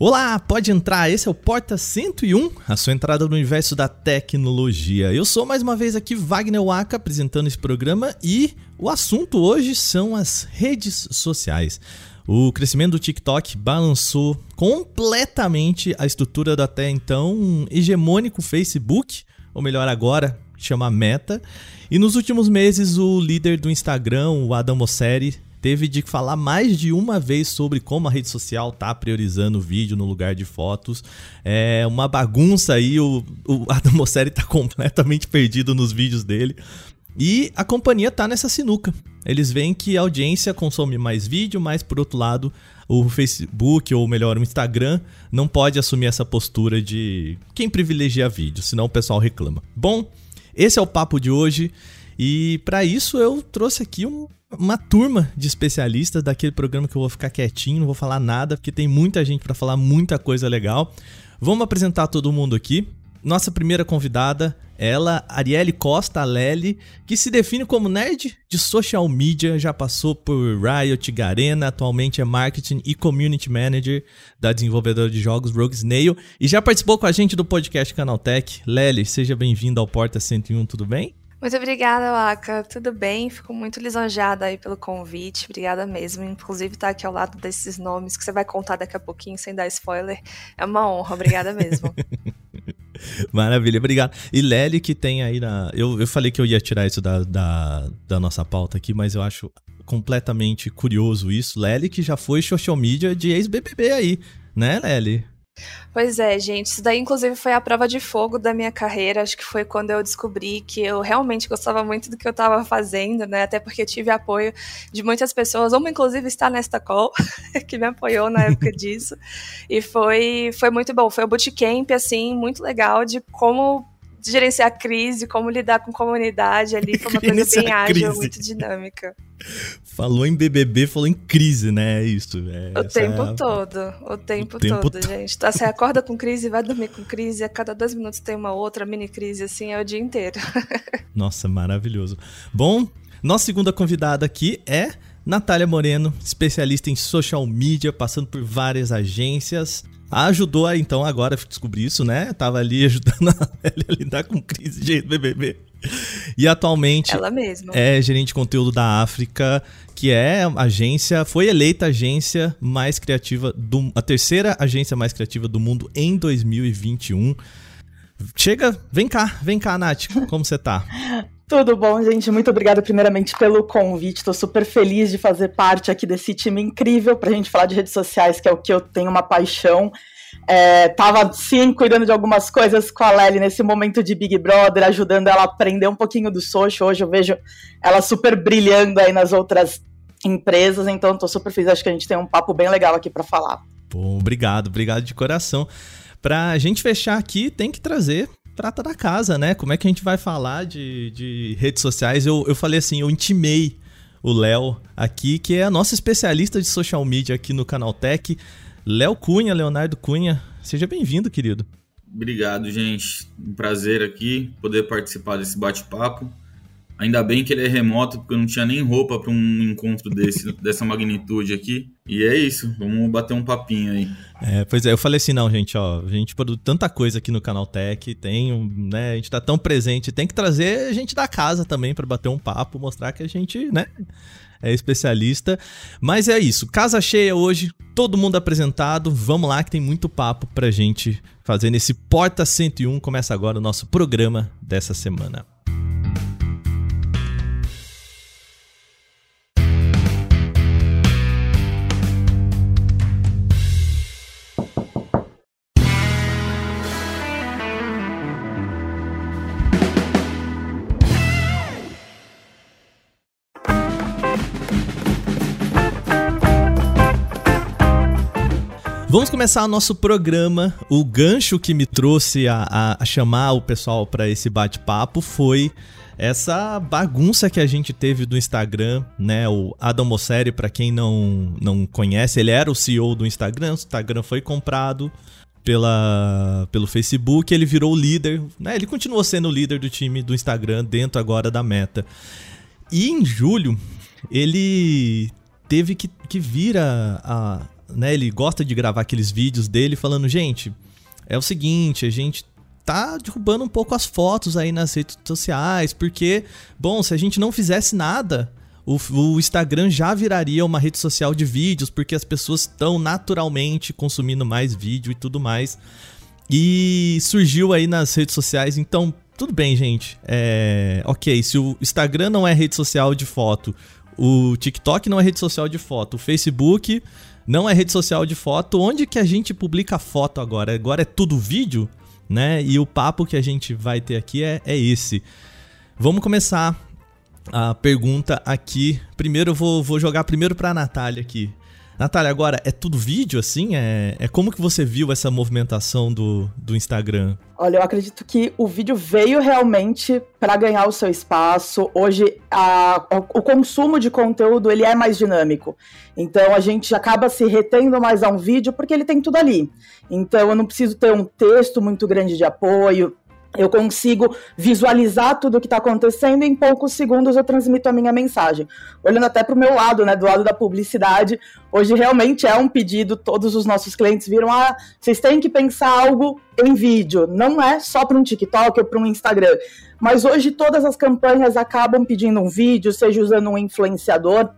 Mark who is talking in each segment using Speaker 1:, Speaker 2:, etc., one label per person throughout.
Speaker 1: Olá, pode entrar. Esse é o Porta 101, a sua entrada no universo da tecnologia. Eu sou mais uma vez aqui Wagner Waka apresentando esse programa e o assunto hoje são as redes sociais. O crescimento do TikTok balançou completamente a estrutura do até então hegemônico Facebook, ou melhor agora, chama Meta. E nos últimos meses o líder do Instagram, o Adam Mosseri, teve de falar mais de uma vez sobre como a rede social tá priorizando vídeo no lugar de fotos. É uma bagunça aí, o, o Adam Mosseri tá completamente perdido nos vídeos dele. E a companhia tá nessa sinuca. Eles veem que a audiência consome mais vídeo, mas por outro lado, o Facebook, ou melhor, o Instagram, não pode assumir essa postura de quem privilegia vídeo, senão o pessoal reclama. Bom, esse é o papo de hoje. E para isso eu trouxe aqui um uma turma de especialistas daquele programa que eu vou ficar quietinho, não vou falar nada, porque tem muita gente para falar muita coisa legal. Vamos apresentar todo mundo aqui. Nossa primeira convidada, ela, Arielle Costa Lely, que se define como nerd de social media, já passou por Riot, Garena, atualmente é marketing e community manager da desenvolvedora de jogos Rogue Snail e já participou com a gente do podcast Canaltech. Lely, seja bem-vindo ao Porta 101, tudo bem?
Speaker 2: Muito obrigada, Waka. Tudo bem? Fico muito lisonjeada aí pelo convite. Obrigada mesmo. Inclusive, estar tá aqui ao lado desses nomes que você vai contar daqui a pouquinho, sem dar spoiler. É uma honra. Obrigada mesmo.
Speaker 1: Maravilha, obrigado. E Lely que tem aí na. Eu, eu falei que eu ia tirar isso da, da, da nossa pauta aqui, mas eu acho completamente curioso isso. Lely que já foi social media de ex-BBB aí, né, Lely?
Speaker 2: Pois é, gente. Isso daí, inclusive, foi a prova de fogo da minha carreira. Acho que foi quando eu descobri que eu realmente gostava muito do que eu estava fazendo, né? Até porque tive apoio de muitas pessoas. Uma, inclusive, está nesta call, que me apoiou na época disso. E foi, foi muito bom. Foi um bootcamp, assim, muito legal de como gerenciar a crise, como lidar com comunidade ali. Foi uma coisa bem ágil, muito dinâmica.
Speaker 1: Falou em BBB, falou em crise, né? É isso. É,
Speaker 2: o tempo é a... todo. O tempo, o tempo todo, to... gente. Tá, você acorda com crise, vai dormir com crise, a cada dois minutos tem uma outra mini crise, assim, é o dia inteiro.
Speaker 1: Nossa, maravilhoso. Bom, nossa segunda convidada aqui é Natália Moreno, especialista em social media, passando por várias agências. Ajudou a, então, agora descobrir isso, né? Tava ali ajudando a lidar com crise de BBB. E atualmente
Speaker 2: Ela mesma.
Speaker 1: é gerente de conteúdo da África, que é a agência, foi eleita a agência mais criativa do a terceira agência mais criativa do mundo em 2021. Chega, vem cá, vem cá, Nath, como você tá?
Speaker 3: Tudo bom, gente? Muito obrigada, primeiramente, pelo convite. Estou super feliz de fazer parte aqui desse time incrível para a gente falar de redes sociais, que é o que eu tenho uma paixão. É, tava, sim, cuidando de algumas coisas com a Lely nesse momento de Big Brother, ajudando ela a aprender um pouquinho do social. Hoje eu vejo ela super brilhando aí nas outras empresas, então estou super feliz. Acho que a gente tem um papo bem legal aqui para falar.
Speaker 1: Bom, obrigado, obrigado de coração. Para a gente fechar aqui, tem que trazer prata da casa, né? Como é que a gente vai falar de, de redes sociais? Eu, eu falei assim, eu intimei o Léo aqui, que é a nossa especialista de social media aqui no Canal Tech. Léo Cunha, Leonardo Cunha, seja bem-vindo, querido.
Speaker 4: Obrigado, gente. Um prazer aqui poder participar desse bate-papo. Ainda bem que ele é remoto, porque eu não tinha nem roupa para um encontro desse, dessa magnitude aqui. E é isso, vamos bater um papinho aí.
Speaker 1: É, pois é, eu falei assim, não, gente, ó, a gente produz tanta coisa aqui no Canal Tech, tem, né, a gente tá tão presente, tem que trazer gente da casa também para bater um papo, mostrar que a gente, né, é especialista. Mas é isso, casa cheia hoje, todo mundo apresentado, vamos lá que tem muito papo pra gente fazer nesse Porta 101. Começa agora o nosso programa dessa semana. Vamos começar o nosso programa. O gancho que me trouxe a, a, a chamar o pessoal para esse bate-papo foi essa bagunça que a gente teve do Instagram, né? O Adam Mosseri, para quem não, não conhece, ele era o CEO do Instagram. O Instagram foi comprado pela, pelo Facebook, ele virou o líder, né? Ele continuou sendo o líder do time do Instagram dentro agora da Meta. E em julho, ele teve que, que vir a, a né, ele gosta de gravar aqueles vídeos dele falando, gente, é o seguinte, a gente tá derrubando um pouco as fotos aí nas redes sociais, porque, bom, se a gente não fizesse nada, o, o, Instagram já viraria uma rede social de vídeos, porque as pessoas estão naturalmente consumindo mais vídeo e tudo mais. E surgiu aí nas redes sociais, então, tudo bem, gente. É, ok, se o Instagram não é rede social de foto, o TikTok não é rede social de foto, o Facebook não é rede social de foto, onde que a gente publica foto agora? Agora é tudo vídeo? né? E o papo que a gente vai ter aqui é, é esse. Vamos começar a pergunta aqui. Primeiro eu vou, vou jogar primeiro para a Natália aqui. Natália, agora é tudo vídeo assim? É, é como que você viu essa movimentação do, do Instagram?
Speaker 3: Olha, eu acredito que o vídeo veio realmente para ganhar o seu espaço. Hoje, a, o consumo de conteúdo ele é mais dinâmico. Então, a gente acaba se retendo mais a um vídeo porque ele tem tudo ali. Então, eu não preciso ter um texto muito grande de apoio eu consigo visualizar tudo o que está acontecendo em poucos segundos eu transmito a minha mensagem. Olhando até para o meu lado, né, do lado da publicidade, hoje realmente é um pedido, todos os nossos clientes viram, ah, vocês têm que pensar algo em vídeo, não é só para um TikTok ou para um Instagram. Mas hoje todas as campanhas acabam pedindo um vídeo, seja usando um influenciador,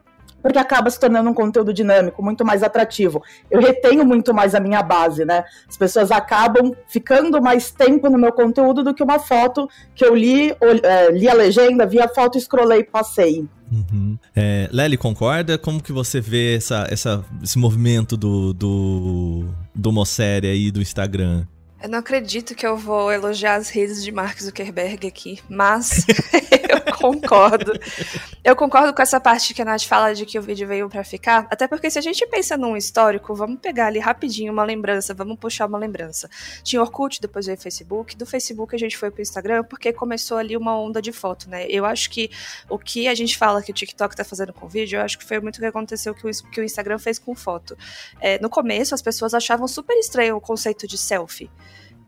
Speaker 3: porque acaba se tornando um conteúdo dinâmico, muito mais atrativo. Eu retenho muito mais a minha base, né? As pessoas acabam ficando mais tempo no meu conteúdo do que uma foto que eu li, é, li a legenda, vi a foto, scrollei e passei.
Speaker 1: Uhum. É, Lely, concorda? Como que você vê essa, essa, esse movimento do, do, do Mossérie aí do Instagram?
Speaker 2: Eu não acredito que eu vou elogiar as redes de Mark Zuckerberg aqui, mas eu concordo. Eu concordo com essa parte que a Nath fala de que o vídeo veio para ficar, até porque se a gente pensa num histórico, vamos pegar ali rapidinho uma lembrança, vamos puxar uma lembrança. Tinha Orkut, depois veio Facebook, do Facebook a gente foi pro Instagram porque começou ali uma onda de foto, né? Eu acho que o que a gente fala que o TikTok tá fazendo com vídeo, eu acho que foi muito o que aconteceu que o, que o Instagram fez com foto. É, no começo as pessoas achavam super estranho o conceito de selfie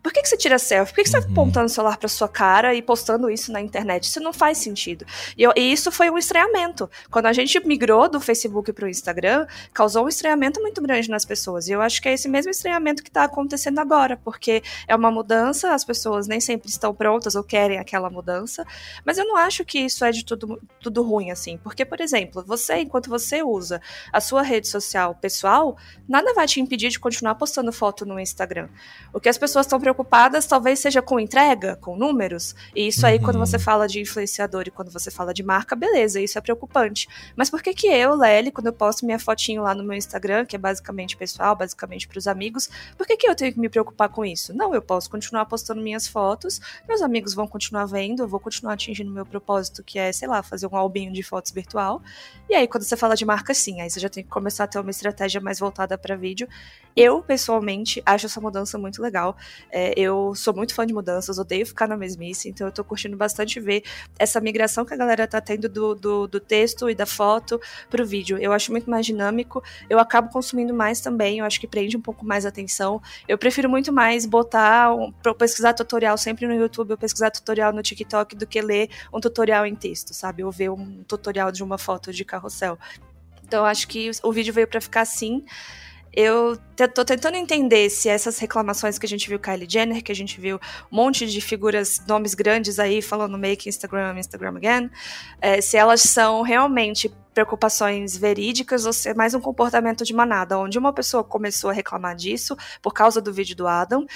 Speaker 2: por que, que você tira selfie? Por que, que você tá uhum. tá apontando o celular pra sua cara e postando isso na internet? Isso não faz sentido. E, eu, e isso foi um estranhamento. Quando a gente migrou do Facebook pro Instagram, causou um estranhamento muito grande nas pessoas. E eu acho que é esse mesmo estranhamento que tá acontecendo agora, porque é uma mudança, as pessoas nem sempre estão prontas ou querem aquela mudança. Mas eu não acho que isso é de tudo, tudo ruim, assim. Porque, por exemplo, você, enquanto você usa a sua rede social pessoal, nada vai te impedir de continuar postando foto no Instagram. O que as pessoas estão preocupadas talvez seja com entrega, com números. E isso aí, uhum. quando você fala de influenciador e quando você fala de marca, beleza, isso é preocupante. Mas por que que eu, Lely, quando eu posto minha fotinho lá no meu Instagram, que é basicamente pessoal, basicamente para os amigos, por que que eu tenho que me preocupar com isso? Não, eu posso continuar postando minhas fotos, meus amigos vão continuar vendo, eu vou continuar atingindo meu propósito, que é, sei lá, fazer um albinho de fotos virtual. E aí, quando você fala de marca, sim, aí você já tem que começar a ter uma estratégia mais voltada para vídeo. Eu, pessoalmente, acho essa mudança muito legal. É, eu sou muito fã de mudanças, odeio ficar na mesmice, então eu tô curtindo bastante ver essa migração que a galera tá tendo do, do, do texto e da foto pro vídeo. Eu acho muito mais dinâmico, eu acabo consumindo mais também, eu acho que prende um pouco mais a atenção. Eu prefiro muito mais botar, um, pesquisar tutorial sempre no YouTube, ou pesquisar tutorial no TikTok, do que ler um tutorial em texto, sabe? Ou ver um tutorial de uma foto de carrossel. Então, acho que o vídeo veio para ficar assim. Eu tô tentando entender se essas reclamações que a gente viu Kylie Jenner, que a gente viu um monte de figuras, nomes grandes aí falando make Instagram, Instagram again, é, se elas são realmente preocupações verídicas ou se é mais um comportamento de manada, onde uma pessoa começou a reclamar disso por causa do vídeo do Adam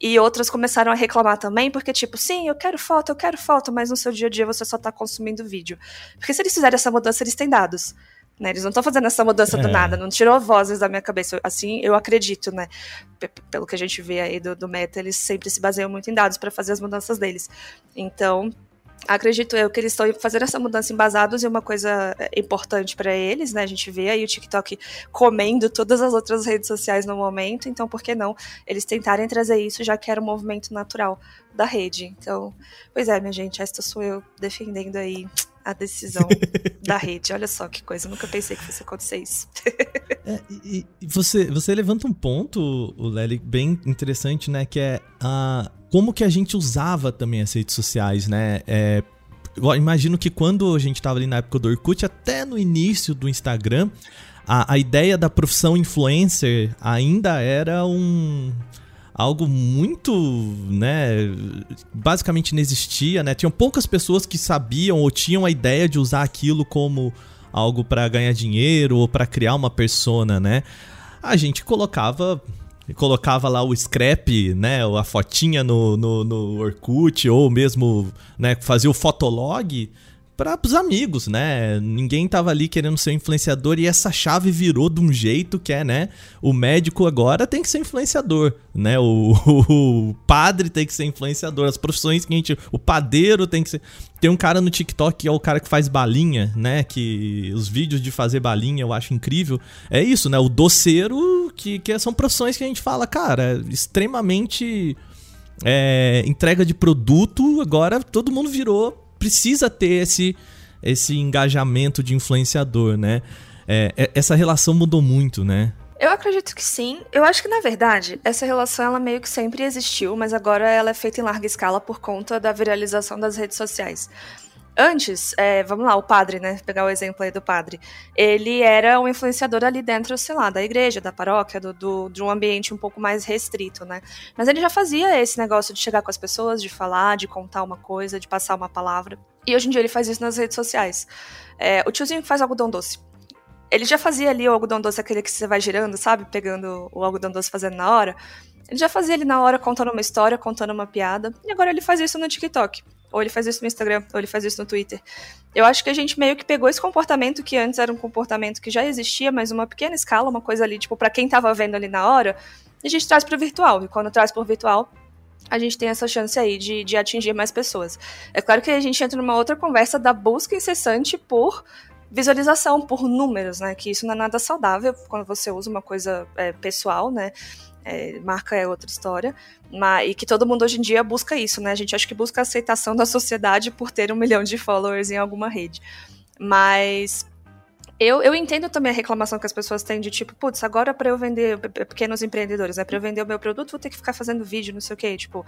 Speaker 2: e outras começaram a reclamar também, porque, tipo, sim, eu quero foto, eu quero foto, mas no seu dia a dia você só tá consumindo vídeo. Porque se eles fizerem essa mudança, eles têm dados. Né? Eles não estão fazendo essa mudança é. do nada, não tirou vozes da minha cabeça. Assim, eu acredito, né? P pelo que a gente vê aí do, do Meta, eles sempre se baseiam muito em dados para fazer as mudanças deles. Então, acredito eu que eles estão fazendo essa mudança embasados em uma coisa é, importante para eles, né? A gente vê aí o TikTok comendo todas as outras redes sociais no momento, então por que não eles tentarem trazer isso, já que era um movimento natural da rede. Então, pois é, minha gente, esta sou eu defendendo aí a decisão da rede. Olha só que coisa, eu nunca pensei que fosse acontecer isso.
Speaker 1: é, e, e, você, você levanta um ponto, o Lely, bem interessante, né? Que é a, como que a gente usava também as redes sociais, né? É, imagino que quando a gente estava ali na época do Orkut, até no início do Instagram, a, a ideia da profissão influencer ainda era um algo muito, né, basicamente não existia, né? Tinham poucas pessoas que sabiam ou tinham a ideia de usar aquilo como algo para ganhar dinheiro ou para criar uma persona, né? A gente colocava colocava lá o scrap, né, a fotinha no, no, no Orkut ou mesmo, né, fazia o fotolog para os amigos, né? Ninguém tava ali querendo ser influenciador e essa chave virou de um jeito que é, né? O médico agora tem que ser influenciador, né? O, o, o, padre tem que ser influenciador, as profissões que a gente, o padeiro tem que ser. Tem um cara no TikTok que é o cara que faz balinha, né? Que os vídeos de fazer balinha eu acho incrível. É isso, né? O doceiro que, que são profissões que a gente fala, cara, extremamente é, entrega de produto, agora todo mundo virou precisa ter esse, esse engajamento de influenciador, né? É, é, essa relação mudou muito, né?
Speaker 2: Eu acredito que sim. Eu acho que, na verdade, essa relação ela meio que sempre existiu, mas agora ela é feita em larga escala por conta da viralização das redes sociais. Antes, é, vamos lá, o padre, né? Pegar o exemplo aí do padre. Ele era um influenciador ali dentro, sei lá, da igreja, da paróquia, do, do, de um ambiente um pouco mais restrito, né? Mas ele já fazia esse negócio de chegar com as pessoas, de falar, de contar uma coisa, de passar uma palavra. E hoje em dia ele faz isso nas redes sociais. É, o tiozinho faz algodão doce. Ele já fazia ali o algodão doce, aquele que você vai girando, sabe? Pegando o algodão doce fazendo na hora. Ele já fazia ali na hora, contando uma história, contando uma piada. E agora ele faz isso no TikTok. Ou ele faz isso no Instagram, ou ele faz isso no Twitter. Eu acho que a gente meio que pegou esse comportamento que antes era um comportamento que já existia, mas uma pequena escala, uma coisa ali, tipo, para quem tava vendo ali na hora, a gente traz pro virtual. E quando traz pro virtual, a gente tem essa chance aí de, de atingir mais pessoas. É claro que a gente entra numa outra conversa da busca incessante por visualização, por números, né? Que isso não é nada saudável quando você usa uma coisa é, pessoal, né? É, marca é outra história, mas, e que todo mundo hoje em dia busca isso, né? A gente acha que busca a aceitação da sociedade por ter um milhão de followers em alguma rede. Mas eu, eu entendo também a reclamação que as pessoas têm de tipo, putz, agora para eu vender pequenos empreendedores, né? Para eu vender o meu produto, vou ter que ficar fazendo vídeo, não sei o quê, tipo.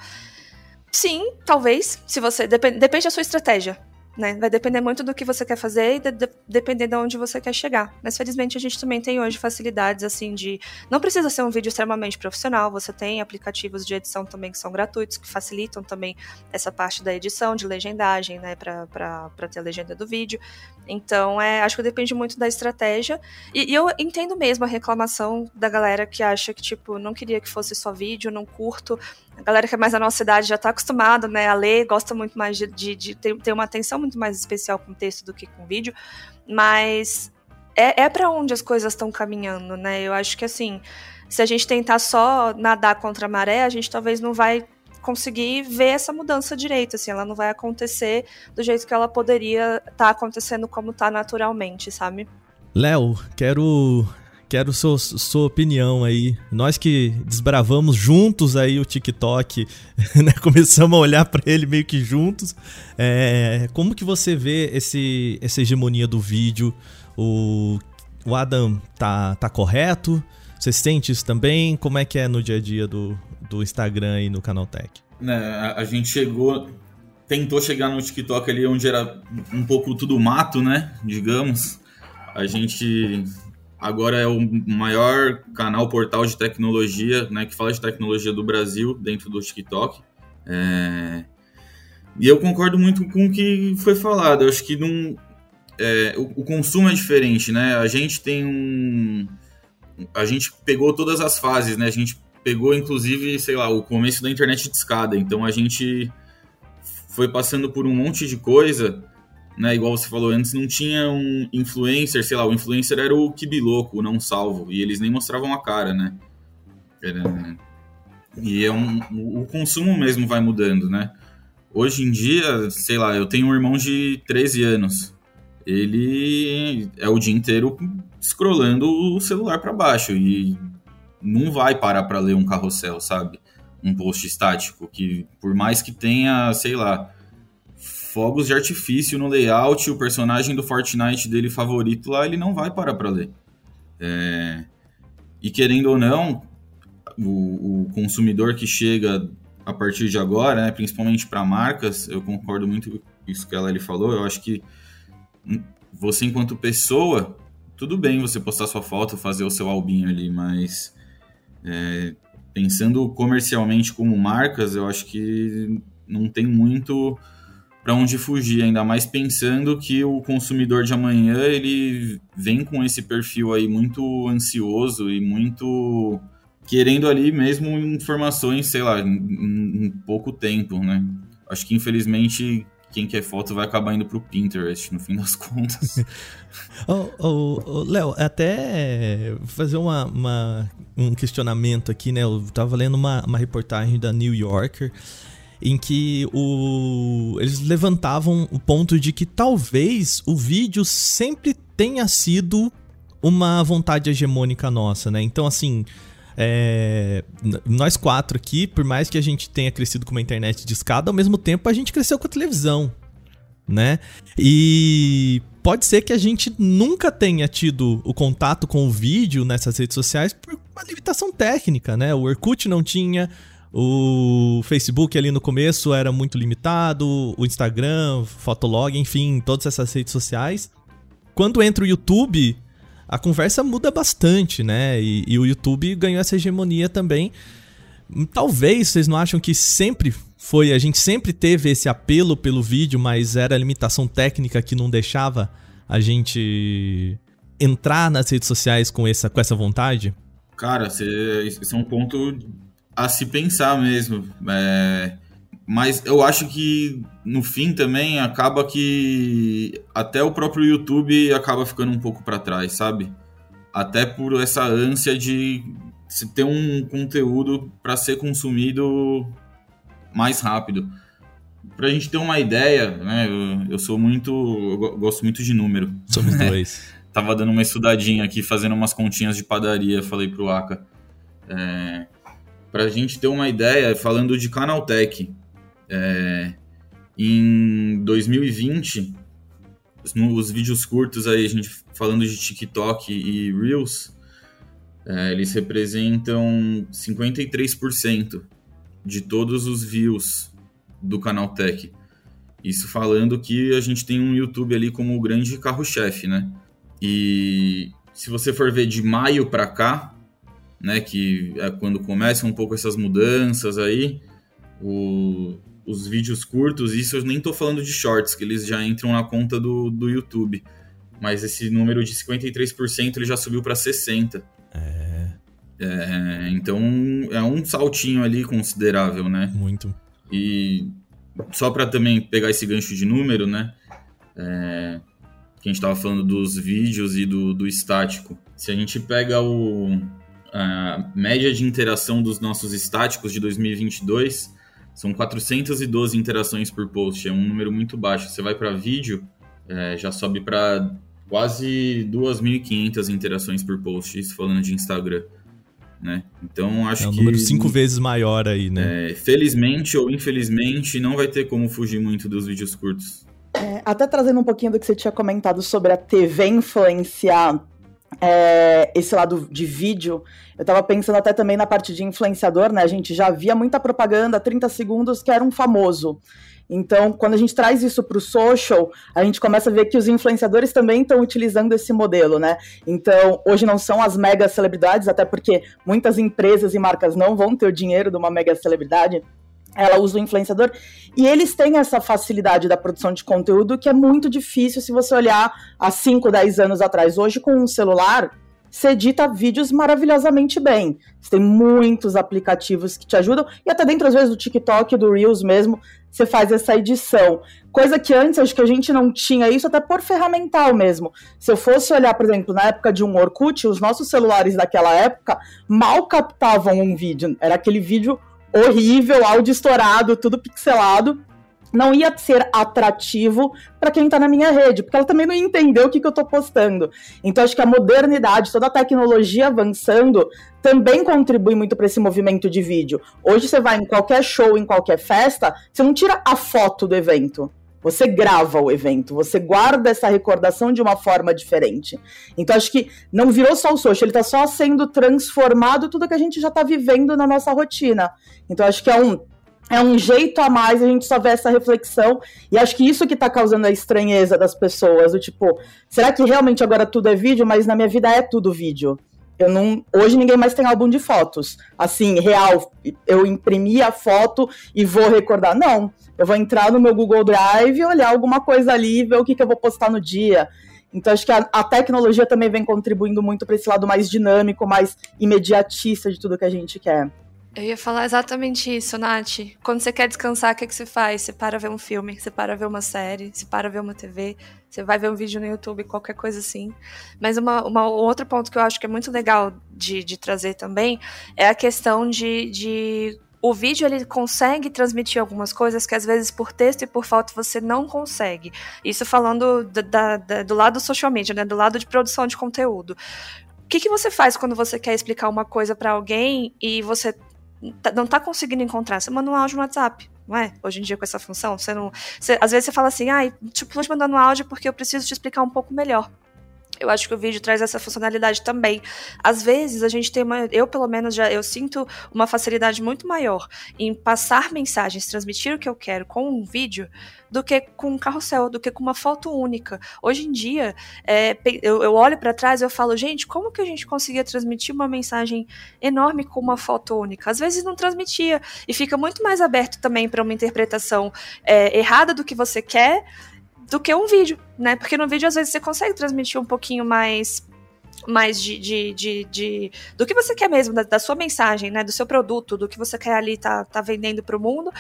Speaker 2: Sim, talvez, se você depende, depende da sua estratégia né? Vai depender muito do que você quer fazer e de, de, depender de onde você quer chegar. Mas felizmente a gente também tem hoje facilidades assim de. Não precisa ser um vídeo extremamente profissional, você tem aplicativos de edição também que são gratuitos, que facilitam também essa parte da edição, de legendagem, né? Para ter a legenda do vídeo. Então, é, acho que depende muito da estratégia. E, e, eu entendo mesmo a reclamação da galera que acha que, tipo, não queria que fosse só vídeo, não curto. A galera que é mais da nossa idade já está acostumada, né, a ler, gosta muito mais de, de, de ter, ter, uma atenção muito mais especial com texto do que com vídeo. Mas é, é para onde as coisas estão caminhando, né? Eu acho que, assim, se a gente tentar só nadar contra a maré, a gente talvez não vai conseguir ver essa mudança direito, assim, ela não vai acontecer do jeito que ela poderia estar tá acontecendo como está naturalmente, sabe?
Speaker 1: Léo, quero quero sua, sua opinião aí. Nós que desbravamos juntos aí o TikTok, né? Começamos a olhar para ele meio que juntos. É, como que você vê esse, essa hegemonia do vídeo? O, o Adam tá, tá correto? Você sente isso também? Como é que é no dia a dia do, do Instagram e no Canaltech?
Speaker 4: Né, a, a, gente chegou, tentou chegar no TikTok ali onde era um pouco tudo mato, né? Digamos. A gente agora é o maior canal portal de tecnologia, né? Que fala de tecnologia do Brasil dentro do TikTok. É... E eu concordo muito com o que foi falado. Eu acho que não, é, o, o, consumo é diferente, né? A gente tem um. A gente pegou todas as fases, né? A gente pegou, inclusive, sei lá, o começo da internet de escada. Então a gente foi passando por um monte de coisa, né? Igual você falou antes, não tinha um influencer, sei lá, o influencer era o Kibiloco, não salvo, e eles nem mostravam a cara, né? Era... E é um, o consumo mesmo vai mudando, né? Hoje em dia, sei lá, eu tenho um irmão de 13 anos. Ele é o dia inteiro scrollando o celular para baixo e não vai parar para ler um carrossel, sabe? Um post estático, que por mais que tenha, sei lá, fogos de artifício no layout, o personagem do Fortnite dele favorito lá, ele não vai parar para ler. É... E querendo ou não, o, o, consumidor que chega a partir de agora, né, principalmente para marcas, eu concordo muito com isso que ela falou, eu acho que você enquanto pessoa tudo bem você postar sua foto, fazer o seu albinho ali, mas é, pensando comercialmente como marcas, eu acho que não tem muito para onde fugir, ainda mais pensando que o consumidor de amanhã ele vem com esse perfil aí muito ansioso e muito querendo ali mesmo informações, sei lá, em, em pouco tempo, né? Acho que infelizmente quem quer foto vai acabar indo pro Pinterest, no fim das contas.
Speaker 1: oh, oh, oh, Léo, até fazer uma, uma, um questionamento aqui, né? Eu tava lendo uma, uma reportagem da New Yorker em que o, eles levantavam o ponto de que talvez o vídeo sempre tenha sido uma vontade hegemônica nossa, né? Então, assim, é, nós quatro aqui, por mais que a gente tenha crescido com uma internet de escada, ao mesmo tempo a gente cresceu com a televisão, né? E pode ser que a gente nunca tenha tido o contato com o vídeo nessas redes sociais por uma limitação técnica, né? O Orkut não tinha, o Facebook ali no começo era muito limitado, o Instagram, Fotolog, enfim, todas essas redes sociais. Quando entra o YouTube, a conversa muda bastante, né? E, e, o YouTube ganhou essa hegemonia também. Talvez vocês não acham que sempre foi, a gente sempre teve esse apelo pelo vídeo, mas era a limitação técnica que não deixava a gente entrar nas redes sociais com essa, com essa vontade?
Speaker 4: Cara, esse é um ponto a se pensar mesmo. É mas eu acho que no fim também acaba que até o próprio YouTube acaba ficando um pouco para trás, sabe? Até por essa ânsia de se ter um conteúdo para ser consumido mais rápido. Pra gente ter uma ideia, né? Eu, eu sou muito. Eu gosto muito de número.
Speaker 1: Somos dois.
Speaker 4: Tava dando uma estudadinha aqui, fazendo umas continhas de padaria, falei pro Aka. É, pra gente ter uma ideia, falando de Canaltech, é, em 2020, os vídeos curtos aí, a gente falando de TikTok e Reels, é, eles representam 53% de todos os views do canal Tech. Isso falando que a gente tem um YouTube ali como o grande carro-chefe, né? E se você for ver de maio para cá, né, que é quando começam um pouco essas mudanças aí, o, os vídeos curtos, isso eu nem tô falando de shorts, que eles já entram na conta do, do YouTube. Mas esse número de 53% ele já subiu para 60%. É. é. Então é um saltinho ali considerável, né?
Speaker 1: Muito.
Speaker 4: E só para também pegar esse gancho de número, né? É, que a gente estava falando dos vídeos e do, do estático. Se a gente pega o, a média de interação dos nossos estáticos de 2022, são 412 interações por post, é um número muito baixo. Você vai para vídeo, é, já sobe para quase 2.500 interações por post, isso falando de Instagram. Né? Então acho que. É
Speaker 1: um número cinco vezes maior aí, né?
Speaker 4: É, felizmente ou infelizmente, não vai ter como fugir muito dos vídeos curtos.
Speaker 3: É, até trazendo um pouquinho do que você tinha comentado sobre a TV influenciar é, esse lado de vídeo, eu tava pensando até também na parte de influenciador, né? A gente já via muita propaganda, 30 segundos, que era um famoso. Então, quando a gente traz isso para o social, a gente começa a ver que os influenciadores também estão utilizando esse modelo, né? Então, hoje não são as mega celebridades, até porque muitas empresas e marcas não vão ter o dinheiro de uma mega celebridade ela usa o influenciador, e eles têm essa facilidade da produção de conteúdo que é muito difícil se você olhar há 5, 10 anos atrás. Hoje, com um celular, você edita vídeos maravilhosamente bem. Você tem muitos aplicativos que te ajudam, e até dentro, às vezes, do TikTok, do Reels mesmo, você faz essa edição. Coisa que antes, acho que a gente não tinha isso, até por ferramental mesmo. Se eu fosse olhar, por exemplo, na época de um Orkut, os nossos celulares daquela época mal captavam um vídeo. Era aquele vídeo horrível, áudio estourado, tudo pixelado, não ia ser atrativo para quem está na minha rede, porque ela também não entendeu o que, que eu estou postando. Então, acho que a modernidade, toda a tecnologia avançando, também contribui muito para esse movimento de vídeo. Hoje você vai em qualquer show, em qualquer festa, você não tira a foto do evento. Você grava o evento, você guarda essa recordação de uma forma diferente. Então acho que não virou só o social, ele está só sendo transformado tudo que a gente já está vivendo na nossa rotina. Então acho que é um é um jeito a mais, a gente só vê essa reflexão, e acho que isso que tá causando a estranheza das pessoas, o tipo, será que realmente agora tudo é vídeo, mas na minha vida é tudo vídeo? Eu não, hoje ninguém mais tem álbum de fotos, assim, real, eu imprimi a foto e vou recordar, não, eu vou entrar no meu Google Drive, olhar alguma coisa ali, ver o que, que eu vou postar no dia, então acho que a, a tecnologia também vem contribuindo muito para esse lado mais dinâmico, mais imediatista de tudo que a gente quer.
Speaker 2: Eu ia falar exatamente isso, Nath. Quando você quer descansar, o que, que você faz? Você para ver um filme, você para ver uma série, você para ver uma TV, você vai ver um vídeo no YouTube, qualquer coisa assim. Mas uma, uma, um outro ponto que eu acho que é muito legal de, de trazer também é a questão de, de o vídeo ele consegue transmitir algumas coisas que às vezes por texto e por foto você não consegue. Isso falando da, da, do lado social media, né, do lado de produção de conteúdo. O que, que você faz quando você quer explicar uma coisa para alguém e você Tá, não tá conseguindo encontrar, você manda um áudio no WhatsApp, não é? Hoje em dia com essa função, você não. Você, às vezes você fala assim, ah, tipo, te mandando áudio porque eu preciso te explicar um pouco melhor. Eu acho que o vídeo traz essa funcionalidade também. Às vezes a gente tem uma, eu pelo menos já eu sinto uma facilidade muito maior em passar mensagens, transmitir o que eu quero com um vídeo do que com um carrossel, do que com uma foto única. Hoje em dia, é, eu, eu, olho para trás e eu falo, gente, como que a gente conseguia transmitir uma mensagem enorme com uma foto única? Às vezes não transmitia e fica muito mais aberto também para uma interpretação é, errada do que você quer do que um vídeo, né? Porque no vídeo às vezes você consegue transmitir um pouquinho mais mais de, de, de, de, do que você quer mesmo, da, da, sua mensagem, né? Do seu produto, do que você quer ali tá, tá vendendo para o mundo,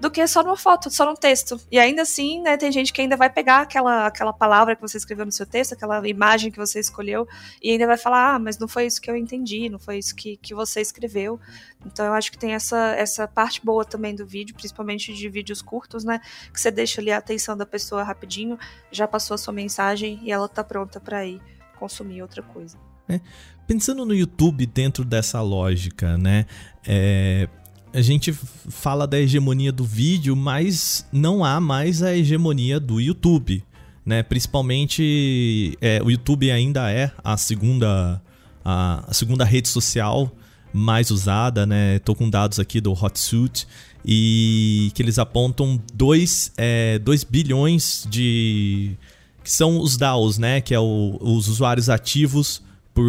Speaker 2: do que só numa foto, só num texto. E ainda assim, né, tem gente que ainda vai pegar aquela, aquela palavra que você escreveu no seu texto, aquela imagem que você escolheu, e ainda vai falar, ah, mas não foi isso que eu entendi, não foi isso que, que você escreveu. Então eu acho que tem essa, essa parte boa também do vídeo, principalmente de vídeos curtos, né? Que você deixa ali a atenção da pessoa rapidinho, já passou a sua mensagem e ela tá pronta para ir consumir outra coisa.
Speaker 1: É, pensando no YouTube dentro dessa lógica, né? É, a gente fala da hegemonia do vídeo, mas não há mais a hegemonia do YouTube, né? Principalmente é, o YouTube ainda é a segunda a, a, segunda rede social mais usada, né? Tô com dados aqui do Hotsuite e que eles apontam 2 é, bilhões de que são os DAOs, né? Que é o, os usuários ativos por,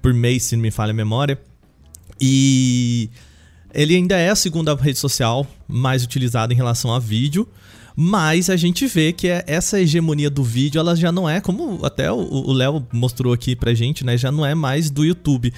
Speaker 1: por mês, se não me falha a memória. E ele ainda é a segunda rede social mais utilizada em relação a vídeo. Mas a gente vê que é essa hegemonia do vídeo, ela já não é, como até o Léo mostrou aqui pra gente, né? Já não é mais do YouTube.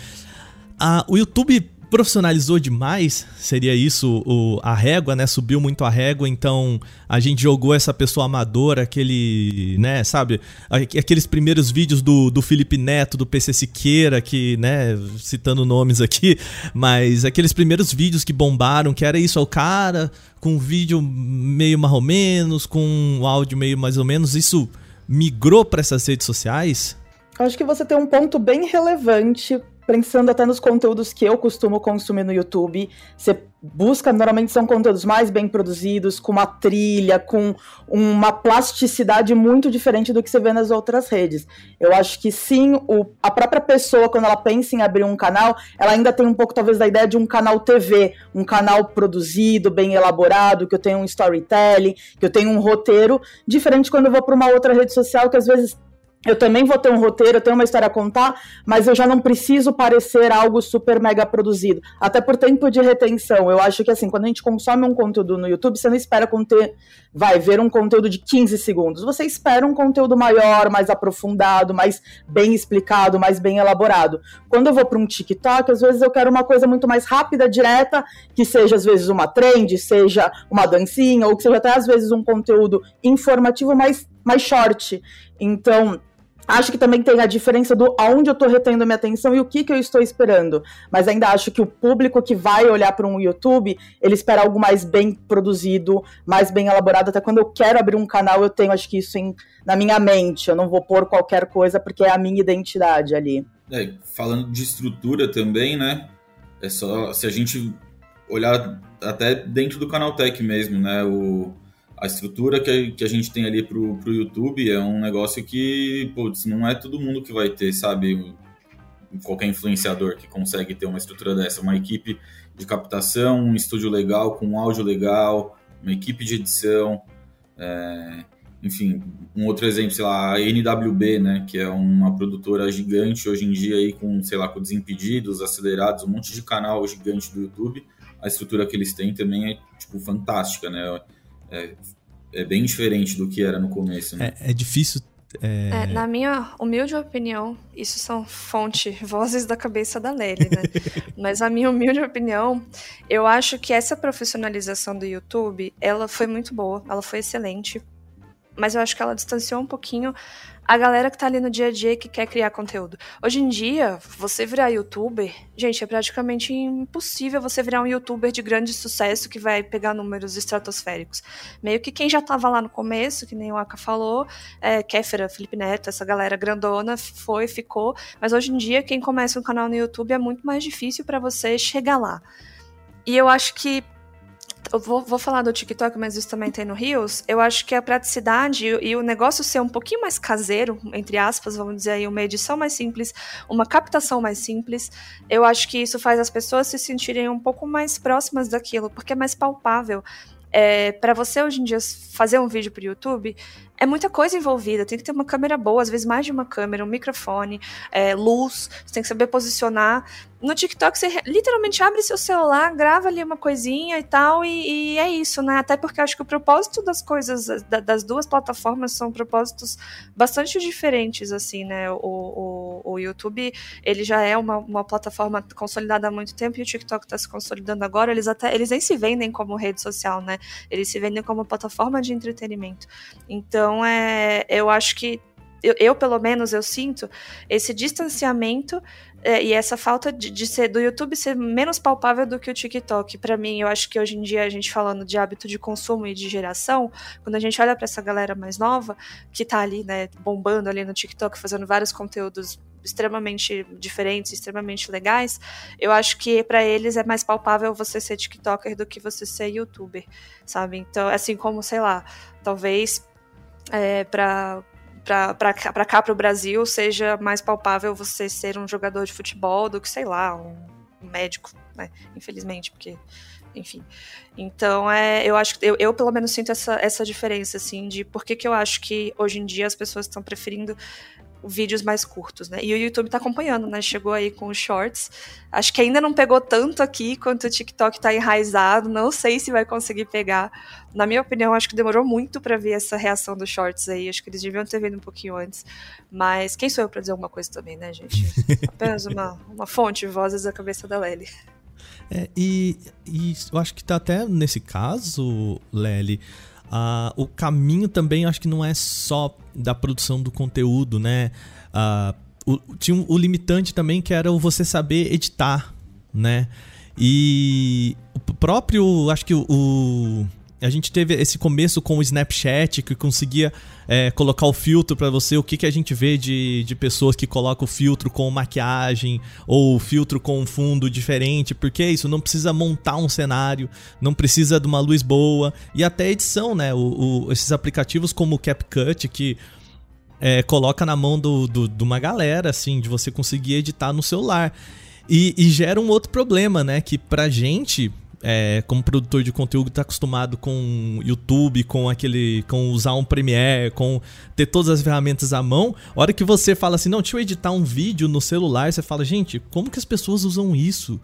Speaker 1: Ah, o YouTube profissionalizou demais, seria isso o, a régua, né? Subiu muito a régua, então a gente jogou essa pessoa amadora, aquele, né, sabe? Aqueles primeiros vídeos do, do Felipe Neto, do PC Siqueira, que, né, citando nomes aqui, mas aqueles primeiros vídeos que bombaram, que era isso, é o cara com vídeo meio mais ou menos, com áudio meio mais ou menos, isso migrou para essas redes sociais?
Speaker 3: Acho que você tem um ponto bem relevante pensando até nos conteúdos que eu costumo consumir no YouTube, você busca, normalmente são conteúdos mais bem produzidos, com uma trilha, com uma plasticidade muito diferente do que você vê nas outras redes. Eu acho que sim, o, a própria pessoa, quando ela pensa em abrir um canal, ela ainda tem um pouco, talvez, da ideia de um canal TV, um canal produzido, bem elaborado, que eu tenho um storytelling, que eu tenho um roteiro, diferente quando eu vou para uma outra rede social que às vezes eu também vou ter um roteiro, eu tenho uma história a contar, mas eu já não preciso parecer algo super mega produzido. Até por tempo de retenção. Eu acho que assim, quando a gente consome um conteúdo no YouTube, você não espera conter, vai ver um conteúdo de 15 segundos. Você espera um conteúdo maior, mais aprofundado, mais bem explicado, mais bem elaborado. Quando eu vou para um TikTok, às vezes eu quero uma coisa muito mais rápida, direta, que seja às vezes uma trend, seja uma dancinha, ou que seja até às vezes um conteúdo informativo mais mais short. Então, Acho que também tem a diferença do aonde eu estou retendo minha atenção e o que, que eu estou esperando. Mas ainda acho que o público que vai olhar para um YouTube, ele espera algo mais bem produzido, mais bem elaborado. Até quando eu quero abrir um canal, eu tenho, acho que isso em, na minha mente. Eu não vou pôr qualquer coisa porque é a minha identidade ali.
Speaker 4: É, falando de estrutura também, né? É só se a gente olhar até dentro do canal Tech mesmo, né? O, a estrutura que a, que a gente tem ali pro, pro YouTube é um negócio que, putz, não é todo mundo que vai ter, sabe? qualquer influenciador que consegue ter uma estrutura dessa, uma equipe de captação, um estúdio legal, com um áudio legal, uma equipe de edição, é, enfim, um outro exemplo, sei lá, a NWB, né, que é uma produtora gigante hoje em dia aí com, sei lá, com Desimpedidos, Acelerados, um monte de canal gigante do YouTube, a estrutura que eles têm também é, tipo, fantástica, né, é, é bem diferente do que era no começo, né?
Speaker 1: É, é difícil
Speaker 2: é... É, na minha humilde opinião, isso são fonte, vozes da cabeça da Lely, né? Mas na minha humilde opinião, eu acho que essa profissionalização do YouTube, ela foi muito boa, ela foi excelente. Mas eu acho que ela distanciou um pouquinho a galera que tá ali no dia a dia que quer criar conteúdo. Hoje em dia, você virar youtuber, gente, é praticamente impossível você virar um youtuber de grande sucesso que vai pegar números estratosféricos. Meio que quem já tava lá no começo, que nem o Aka falou, é, Kéfera, Felipe Neto, essa galera grandona foi, ficou. Mas hoje em dia, quem começa um canal no YouTube é muito mais difícil para você chegar lá. E eu acho que eu vou, vou, falar do TikTok, mas isso também tem no Rios. Eu acho que a praticidade e, e, o negócio ser um pouquinho mais caseiro, entre aspas, vamos dizer aí, uma edição mais simples, uma captação mais simples, eu acho que isso faz as pessoas se sentirem um pouco mais próximas daquilo, porque é mais palpável. É, para você hoje em dia fazer um vídeo para o YouTube, é muita coisa envolvida. Tem que ter uma câmera boa, às vezes mais de uma câmera, um microfone, é, luz, você tem que saber posicionar. No TikTok, você literalmente abre seu celular, grava ali uma coisinha e tal, e, e é isso, né? Até porque acho que o propósito das coisas, da, das duas plataformas, são propósitos bastante diferentes, assim, né? O, o, o YouTube, ele já é uma, uma plataforma consolidada há muito tempo e o TikTok está se consolidando agora. Eles até eles nem se vendem como rede social, né? Eles se vendem como plataforma de entretenimento. Então, então, é, eu acho que eu, eu, pelo menos eu sinto esse distanciamento é, e essa falta de, de, ser do YouTube ser menos palpável do que o TikTok. Para mim, eu acho que hoje em dia a gente falando de hábito de consumo e de geração, quando a gente olha para essa galera mais nova que tá ali, né, bombando ali no TikTok, fazendo vários conteúdos extremamente diferentes, extremamente legais, eu acho que para eles é mais palpável você ser TikToker do que você ser YouTuber, sabe? Então, assim como, sei lá, talvez é, para para cá, para o Brasil, seja mais palpável você ser um jogador de futebol do que, sei lá, um, médico, né? Infelizmente, porque, enfim. Então, é, eu acho que eu, eu, pelo menos sinto essa, essa diferença, assim, de por que, que eu acho que hoje em dia as pessoas estão preferindo vídeos mais curtos, né? E o YouTube tá acompanhando, né? Chegou aí com os shorts. Acho que ainda não pegou tanto aqui quanto o TikTok tá enraizado. Não sei se vai conseguir pegar. Na minha opinião, acho que demorou muito para ver essa reação dos shorts aí. Acho que eles deviam ter vindo um pouquinho antes. Mas quem sou eu para dizer alguma coisa também, né, gente? Apenas uma, uma fonte, vozes da cabeça da Lely.
Speaker 1: É, e, e eu acho que tá até nesse caso, Lely, Uh, o caminho também acho que não é só da produção do conteúdo, né? Uh, o, tinha o limitante também que era o você saber editar, né? E o próprio, acho que o, o a gente teve esse começo com o Snapchat, que conseguia é, colocar o filtro para você. O que, que a gente vê de, de pessoas que colocam o filtro com maquiagem ou filtro com um fundo diferente, porque é isso, não precisa montar um cenário, não precisa de uma luz boa. E até edição, né? O, o, esses aplicativos como o CapCut, que é, coloca na mão do, do, de uma galera, assim, de você conseguir editar no celular. E, e gera um outro problema, né? Que pra gente, é, como produtor de conteúdo está acostumado com YouTube, com aquele, com usar um Premiere, com ter todas as ferramentas à mão, a hora que você fala assim, não, deixa eu editar um vídeo no celular, você fala, gente, como que as pessoas usam isso?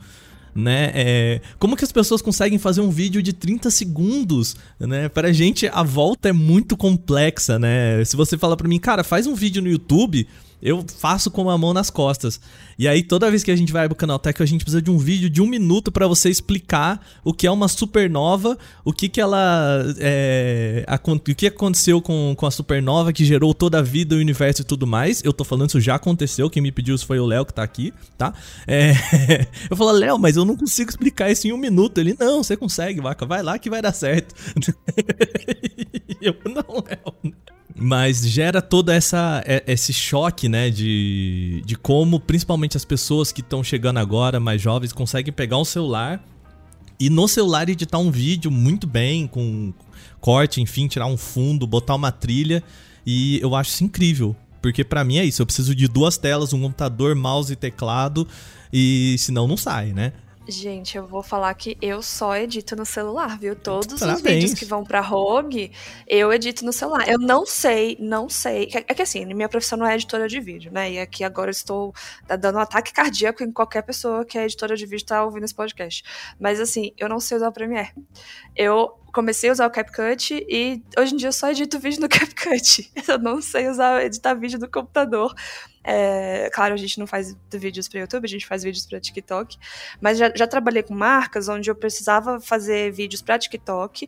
Speaker 1: Né? É, como que as pessoas conseguem fazer um vídeo de 30 segundos, né? Pra gente a volta é muito complexa, né? Se você fala para mim, cara, faz um vídeo no YouTube, eu faço com a mão nas costas. E aí, toda vez que a gente vai pro Canaltech, a gente precisa de um vídeo de um minuto para você explicar o que é uma supernova, o que que ela. É, a, o que aconteceu com, com a supernova que gerou toda a vida, o universo e tudo mais. Eu tô falando, isso já aconteceu. Quem me pediu isso foi o Léo que tá aqui, tá? É, eu falo, Léo, mas eu não consigo explicar isso em um minuto. Ele, não, você consegue, vaca, vai lá que vai dar certo. eu, não, Léo. Mas gera todo essa, é, esse choque, né? De, de como, principalmente as pessoas que estão chegando agora, mais jovens, conseguem pegar um celular e no celular editar um vídeo muito bem, com corte, enfim, tirar um fundo, botar uma trilha. E eu acho isso incrível. Porque para mim é isso, eu preciso de duas telas, um computador, mouse e teclado, e senão não sai, né?
Speaker 2: Gente, eu vou falar que eu só edito no celular, viu? Todos
Speaker 1: Parabéns.
Speaker 2: os vídeos que vão pra Rogue, eu edito no celular. Eu não sei, não sei. É que assim, minha profissão não é editora de vídeo, né? E aqui agora eu estou tá dando um ataque cardíaco em qualquer pessoa que é editora de vídeo tá ouvindo esse podcast. Mas assim, eu não sei usar o Premiere. Eu comecei a usar o CapCut e hoje em dia eu só edito vídeo no CapCut. Eu não sei usar editar vídeo no computador. É, claro, a gente não faz vídeos para YouTube, a gente faz vídeos para TikTok, mas já, já trabalhei com marcas onde eu precisava fazer vídeos para TikTok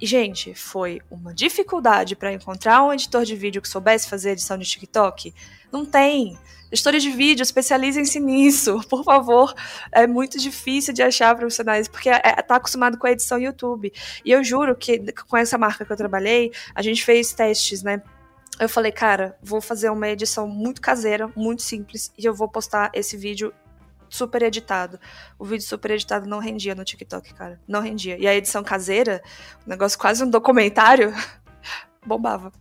Speaker 2: e, gente, foi uma dificuldade para encontrar um editor de vídeo que soubesse fazer edição de TikTok. Não tem. Editores de vídeo, especializem-se nisso, por favor. É muito difícil de achar profissionais, porque é, tá acostumado com a edição YouTube. E eu juro que com essa marca que eu trabalhei, a gente fez testes, né? Eu falei, cara, vou fazer uma edição muito caseira, muito simples, e eu vou postar esse vídeo super editado. O vídeo super editado não rendia no TikTok, cara. Não rendia. E a edição caseira, o negócio quase um documentário, bombava.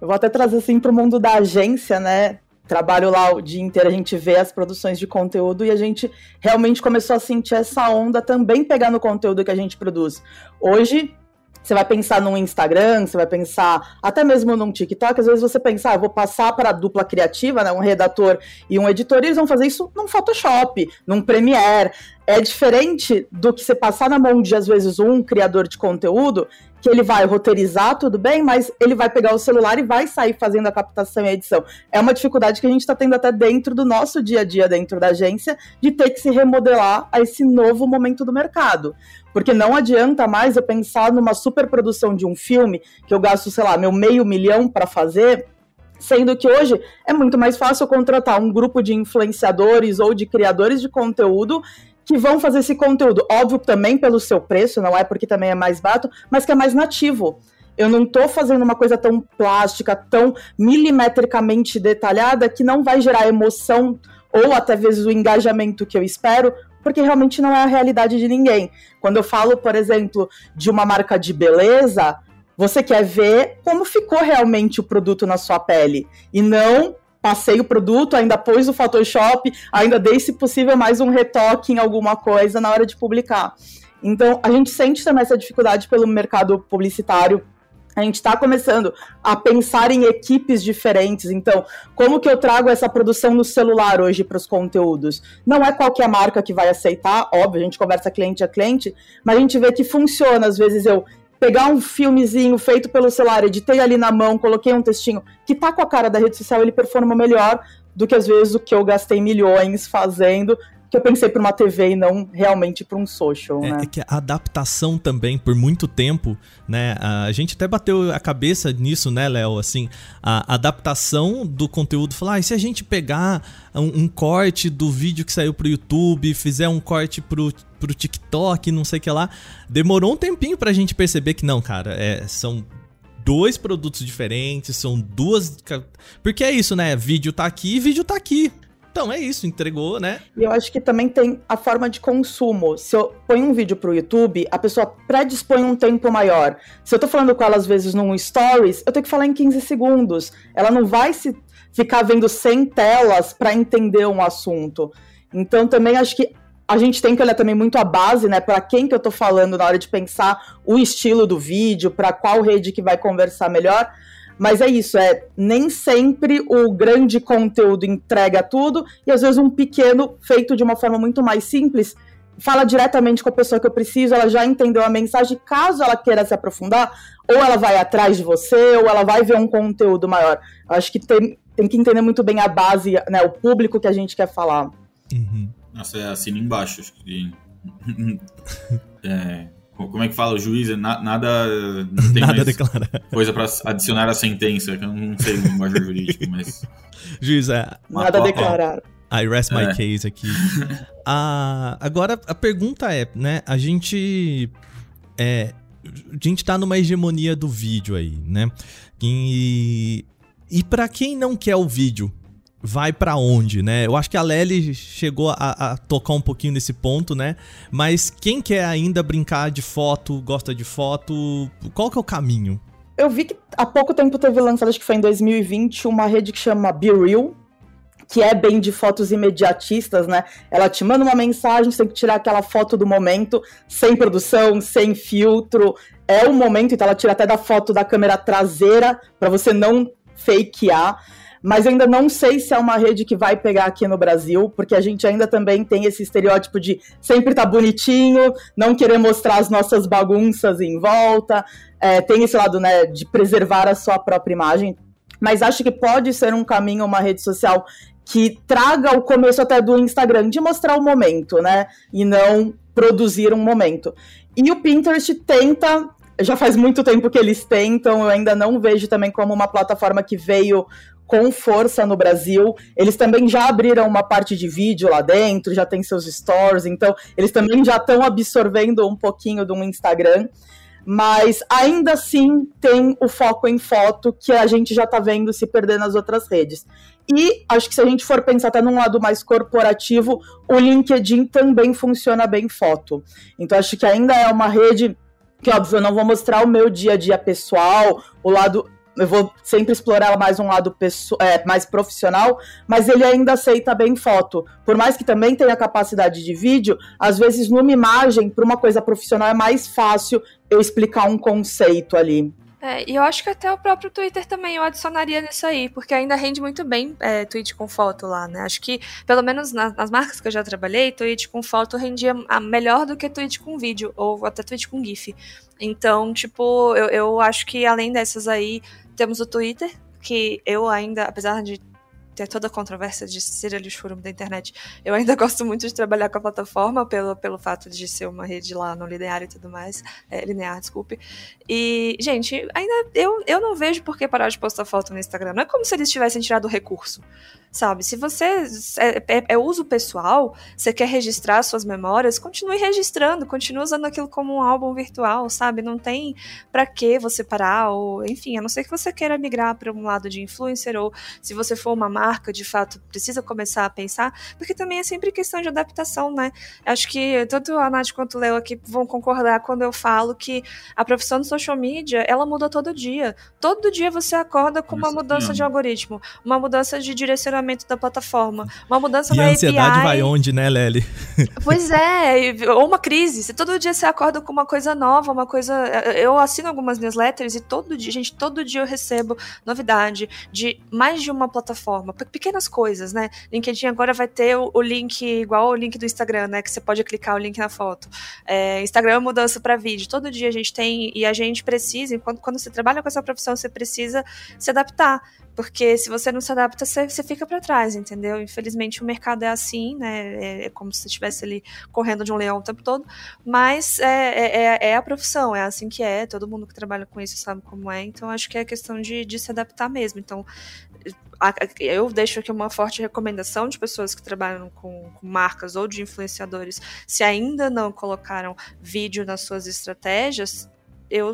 Speaker 3: Eu vou até trazer assim para o mundo da agência, né? Trabalho lá o dia inteiro, a gente vê as produções de conteúdo e a gente realmente começou a sentir essa onda também pegar no conteúdo que a gente produz. Hoje, você vai pensar num Instagram, você vai pensar até mesmo num TikTok, às vezes você pensa, ah, vou passar para a dupla criativa, né, um redator e um editor, e eles vão fazer isso num Photoshop, num Premiere. É diferente do que você passar na mão de, às vezes, um criador de conteúdo, que ele vai roteirizar, tudo bem, mas ele vai pegar o celular e vai sair fazendo a captação e a edição. É uma dificuldade que a gente está tendo até dentro do nosso dia a dia, dentro da agência, de ter que se remodelar a esse novo momento do mercado. Porque não adianta mais eu pensar numa superprodução de um filme que eu gasto, sei lá, meu meio milhão para fazer, sendo que hoje é muito mais fácil contratar um grupo de influenciadores ou de criadores de conteúdo que vão fazer esse conteúdo, óbvio também pelo seu preço, não é porque também é mais barato, mas que é mais nativo. Eu não estou fazendo uma coisa tão plástica, tão milimetricamente detalhada que não vai gerar emoção ou até vezes o engajamento que eu espero, porque realmente não é a realidade de ninguém. Quando eu falo, por exemplo, de uma marca de beleza, você quer ver como ficou realmente o produto na sua pele e não passei o produto, ainda pôs o Photoshop, ainda dei, se possível, mais um retoque em alguma coisa na hora de publicar. Então, a gente sente também essa dificuldade pelo mercado publicitário a gente está começando a pensar em equipes diferentes. Então, como que eu trago essa produção no celular hoje para os conteúdos? Não é qualquer marca que vai aceitar, óbvio, a gente conversa cliente a cliente, mas a gente vê que funciona. Às vezes eu pegar um filmezinho feito pelo celular, editei ali na mão, coloquei um textinho que tá com a cara da rede social, ele performa melhor do que às vezes o que eu gastei milhões fazendo que eu pensei para uma TV e não realmente para um social,
Speaker 1: é,
Speaker 3: né?
Speaker 1: É que a adaptação também, por muito tempo, né? A gente até bateu a cabeça nisso, né, Léo? Assim, a adaptação do conteúdo. Falar, ah, e se a gente pegar um, um corte do vídeo que saiu pro YouTube, fizer um corte pro, pro TikTok, não sei o que lá. Demorou um tempinho pra gente perceber que não, cara, é, são dois produtos diferentes, são duas. Porque é isso, né? Vídeo tá aqui e vídeo tá aqui. Então é isso, entregou, né?
Speaker 3: E eu acho que também tem a forma de consumo. Se eu ponho um vídeo pro YouTube, a pessoa predispõe um tempo maior. Se eu tô falando com ela às vezes num stories, eu tenho que falar em 15 segundos. Ela não vai se ficar vendo 100 telas para entender um assunto. Então também acho que a gente tem que olhar também muito a base, né, para quem que eu tô falando na hora de pensar o estilo do vídeo, para qual rede que vai conversar melhor. Mas é isso, é nem sempre o grande conteúdo entrega tudo, e às vezes um pequeno, feito de uma forma muito mais simples, fala diretamente com a pessoa que eu preciso, ela já entendeu a mensagem, caso ela queira se aprofundar, ou ela vai atrás de você, ou ela vai ver um conteúdo maior. Eu acho que tem, tem que entender muito bem a base, né, o público que a gente quer falar.
Speaker 4: Uhum. Nossa, é assina embaixo. Acho que... é, como é que fala? O juiz é na, nada.
Speaker 1: Não tem nada declarar.
Speaker 4: Coisa para adicionar à sentença, que eu não sei o linguagem jurídico, mas.
Speaker 1: Juiz, é.
Speaker 3: Nada a declarar.
Speaker 1: I rest my é. case aqui. ah, agora a pergunta é, né? A gente. É, a gente tá numa hegemonia do vídeo aí, né? E, e para quem não quer o vídeo, vai para onde, né? Eu acho que a Lely chegou a, a, tocar um pouquinho nesse ponto, né? Mas quem quer ainda brincar de foto, gosta de foto, qual que é o caminho?
Speaker 3: eu vi que há pouco tempo teve lançado, acho que foi em 2020, uma rede que chama Be Real, que é bem de fotos imediatistas, né? Ela te manda uma mensagem, você tem que tirar aquela foto do momento, sem produção, sem filtro. É o momento, então ela tira até da foto da câmera traseira, para você não fakear. Mas ainda não sei se é uma rede que vai pegar aqui no Brasil, porque a gente ainda também tem esse estereótipo de sempre tá bonitinho, não querer mostrar as nossas bagunças em volta. É, tem esse lado, né, de preservar a sua própria imagem. Mas acho que pode ser um caminho, uma rede social que traga o começo até do Instagram, de mostrar o momento, né? E não produzir um momento. E o Pinterest tenta, já faz muito tempo que eles tentam, eu ainda não vejo também como uma plataforma que veio com força no Brasil. Eles também já abriram uma parte de vídeo lá dentro, já tem seus stores, então eles também já estão absorvendo um pouquinho do Instagram mas ainda assim tem o foco em foto que a gente já está vendo se perder nas outras redes. E acho que se a gente for pensar até num lado mais corporativo, o LinkedIn também funciona bem foto. Então acho que ainda é uma rede que, óbvio, eu não vou mostrar o meu dia a dia pessoal, o lado eu vou sempre explorar mais um lado é, mais profissional, mas ele ainda aceita bem foto. Por mais que também tenha capacidade de vídeo, às vezes numa imagem, para uma coisa profissional, é mais fácil eu explicar um conceito ali.
Speaker 2: É, e eu acho que até o próprio Twitter também eu adicionaria nisso aí, porque ainda rende muito bem é, tweet com foto lá, né? Acho que, pelo menos nas, nas, marcas que eu já trabalhei, tweet com foto rendia melhor do que tweet com vídeo, ou até tweet com GIF. Então, tipo, eu, eu acho que além dessas aí, temos o Twitter, que eu ainda, apesar de ter toda a controvérsia de ser a lixurum da internet, eu ainda gosto muito de trabalhar com a plataforma pelo, pelo fato de ser uma rede lá no linear e tudo mais. É, linear, desculpe. E, gente, ainda eu, eu não vejo por que parar de postar foto no Instagram. Não é como se eles tivessem tirado o recurso sabe? Se você é, é, é, uso pessoal, você quer registrar suas memórias, continue registrando, continue usando aquilo como um álbum virtual, sabe? Não tem para que você parar, ou enfim, a não ser que você queira migrar para um lado de influencer, ou se você for uma marca, de fato, precisa começar a pensar, porque também é sempre questão de adaptação, né? Acho que tanto a Nath quanto o Leo aqui vão concordar quando eu falo que a profissão de social media, ela muda todo dia. Todo dia você acorda com uma mudança de algoritmo, uma mudança de direcionamento funcionamento da plataforma. Uma mudança
Speaker 1: e a ansiedade API. vai onde, né, Lely?
Speaker 2: Pois é, ou uma crise. Se todo dia você acorda com uma coisa nova, uma coisa. Eu assino algumas newsletters e todo dia, gente, todo dia eu recebo novidade de mais de uma plataforma. Pequenas coisas, né? LinkedIn agora vai ter o, link igual o link do Instagram, né? Que você pode clicar o link na foto. É, Instagram é mudança para vídeo. Todo dia a gente tem e a gente precisa, quando, quando você trabalha com essa profissão, você precisa se adaptar. Porque se você não se adapta, você, você fica para trás, entendeu? Infelizmente o mercado é assim, né? É, é como se você estivesse ali correndo de um leão o tempo todo. Mas é, é, é, é, a profissão, é assim que é. Todo mundo que trabalha com isso sabe como é. Então acho que é questão de, de se adaptar mesmo. Então eu deixo aqui uma forte recomendação de pessoas que trabalham com, com, marcas ou de influenciadores, se ainda não colocaram vídeo nas suas estratégias, eu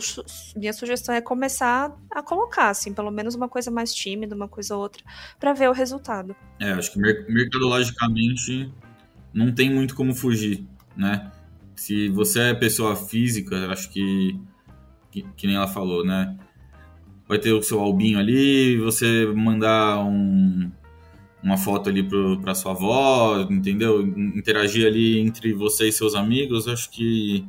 Speaker 2: minha sugestão é começar a colocar, assim, pelo menos uma coisa mais tímida, uma coisa ou outra, para ver o resultado.
Speaker 4: É, acho que mercadologicamente não tem muito como fugir, né? Se você é pessoa física, acho que, que, que nem ela falou, né? Vai ter o seu albinho ali, você mandar um, uma foto ali para sua avó, entendeu? Interagir ali entre você e seus amigos, acho que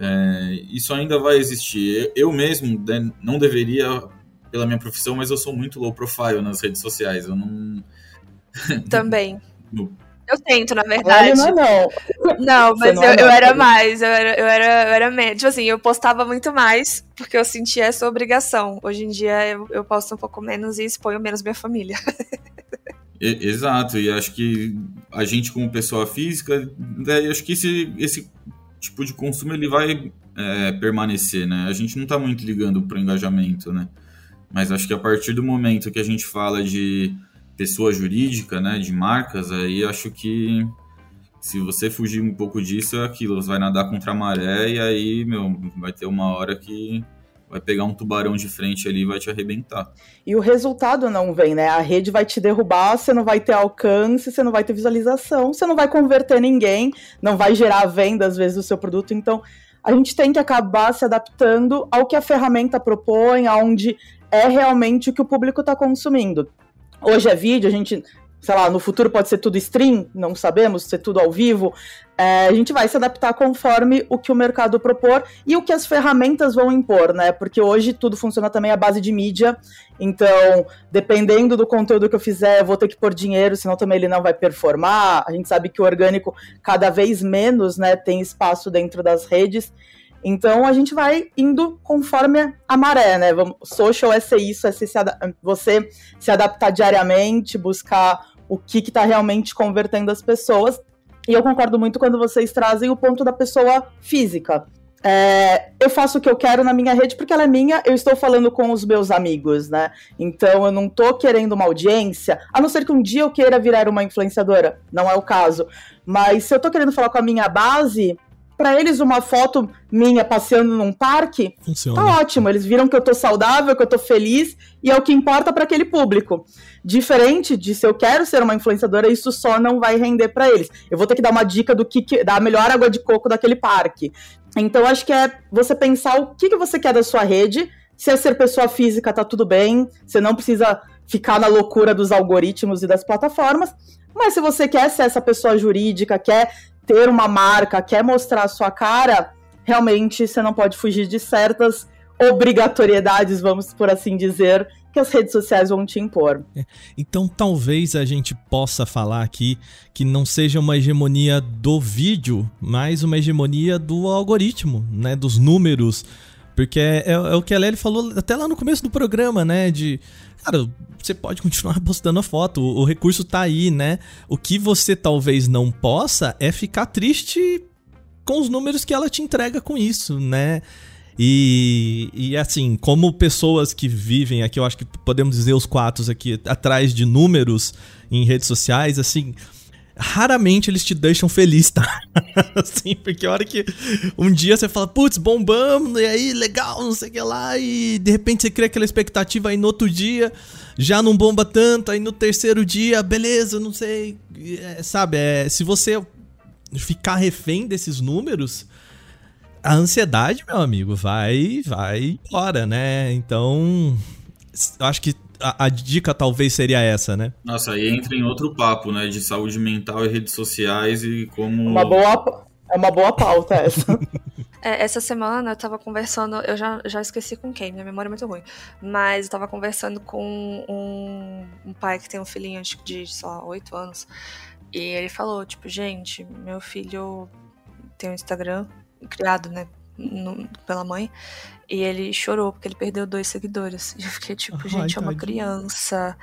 Speaker 4: é, isso ainda vai existir. Eu mesmo né, não deveria, pela minha profissão, mas eu sou muito low profile nas redes sociais. Eu não.
Speaker 2: Também. Eu tento, na verdade.
Speaker 3: Não, não.
Speaker 2: Não, mas não eu, é eu, era mais, eu era, eu era, eu era menos. Tipo assim, eu postava muito mais porque eu sentia essa obrigação. Hoje em dia eu, eu posto um pouco menos e exponho menos minha família.
Speaker 4: Exato, e acho que a gente como pessoa física, né, acho que esse, esse tipo de consumo ele vai é, permanecer, né? A gente não está muito ligando para engajamento, né? Mas acho que a partir do momento que a gente fala de pessoa jurídica, né, de marcas, aí acho que se você fugir um pouco disso, é aquilo, você vai nadar contra a maré e aí, meu, vai ter uma hora que vai pegar um tubarão de frente ali e vai te arrebentar.
Speaker 3: E o resultado não vem, né? A rede vai te derrubar, você não vai ter alcance, você não vai ter visualização, você não vai converter ninguém, não vai gerar venda às vezes do seu produto. Então, a gente tem que acabar se adaptando ao que a ferramenta propõe, aonde é realmente o que o público está consumindo. Hoje é vídeo, a gente sei lá, no futuro pode ser tudo stream, não sabemos, ser tudo ao vivo. É, a gente vai se adaptar conforme o que o mercado propor e o que as ferramentas vão impor, né? Porque hoje tudo funciona também à base de mídia. Então, dependendo do conteúdo que eu fizer, eu vou ter que pôr dinheiro, senão também ele não vai performar. A gente sabe que o orgânico cada vez menos, né, tem espaço dentro das redes. Então a gente vai indo conforme a maré, né? Social é ser isso, é se, você se adaptar diariamente, buscar o que está realmente convertendo as pessoas. E eu concordo muito quando vocês trazem o ponto da pessoa física. É, eu faço o que eu quero na minha rede porque ela é minha, eu estou falando com os meus amigos, né? Então eu não tô querendo uma audiência, a não ser que um dia eu queira virar uma influenciadora, não é o caso. Mas se eu tô querendo falar com a minha base, para eles uma foto minha passeando num parque, Funciona. tá ótimo. Eles viram que eu tô saudável, que eu tô feliz e é o que importa para aquele público. Diferente de se eu quero ser uma influenciadora, isso só não vai render para eles. Eu vou ter que dar uma dica do que, que da melhor água de coco daquele parque. Então acho que é você pensar o que, que você quer da sua rede. Se é ser pessoa física, tá tudo bem. Você não precisa ficar na loucura dos algoritmos e das plataformas. Mas se você quer ser essa pessoa jurídica, quer ter uma marca, quer mostrar a sua cara, realmente você não pode fugir de certas obrigatoriedades, vamos por assim dizer, que as redes sociais vão te impor.
Speaker 1: É, então talvez a gente possa falar aqui que não seja uma hegemonia do vídeo, mas uma hegemonia do algoritmo, né, dos números, porque é, é, é o que a Lely falou até lá no começo do programa, né, de cara, você pode continuar postando a foto, o, o recurso tá aí, né? O que você talvez não possa é ficar triste com os números que ela te entrega com isso, né? E, e assim, como pessoas que vivem aqui, eu acho que podemos dizer os quatro aqui, atrás de números em redes sociais, assim, raramente eles te deixam feliz, tá? assim, porque a hora que um dia você fala, putz, bombamos, e aí, legal, não sei o que lá, e de repente você cria aquela expectativa, aí no outro dia já não bomba tanto, aí no terceiro dia, beleza, não sei, é, sabe? É, se você ficar refém desses números, a ansiedade, meu amigo, vai, vai embora, né? Então, eu acho que a, a, dica talvez seria essa, né?
Speaker 4: Nossa, aí entra em outro papo, né? De saúde mental e redes sociais e como.
Speaker 3: Uma boa, é uma boa pauta essa.
Speaker 2: É, essa semana eu tava conversando, eu já, já esqueci com quem, minha memória é muito ruim. Mas eu tava conversando com um, um pai que tem um filhinho acho de, sei lá, 8 anos. E ele falou, tipo, gente, meu filho tem um Instagram criado, né, no, pela mãe. E ele chorou porque ele perdeu dois seguidores. E eu fiquei tipo, Ai, gente, é uma criança.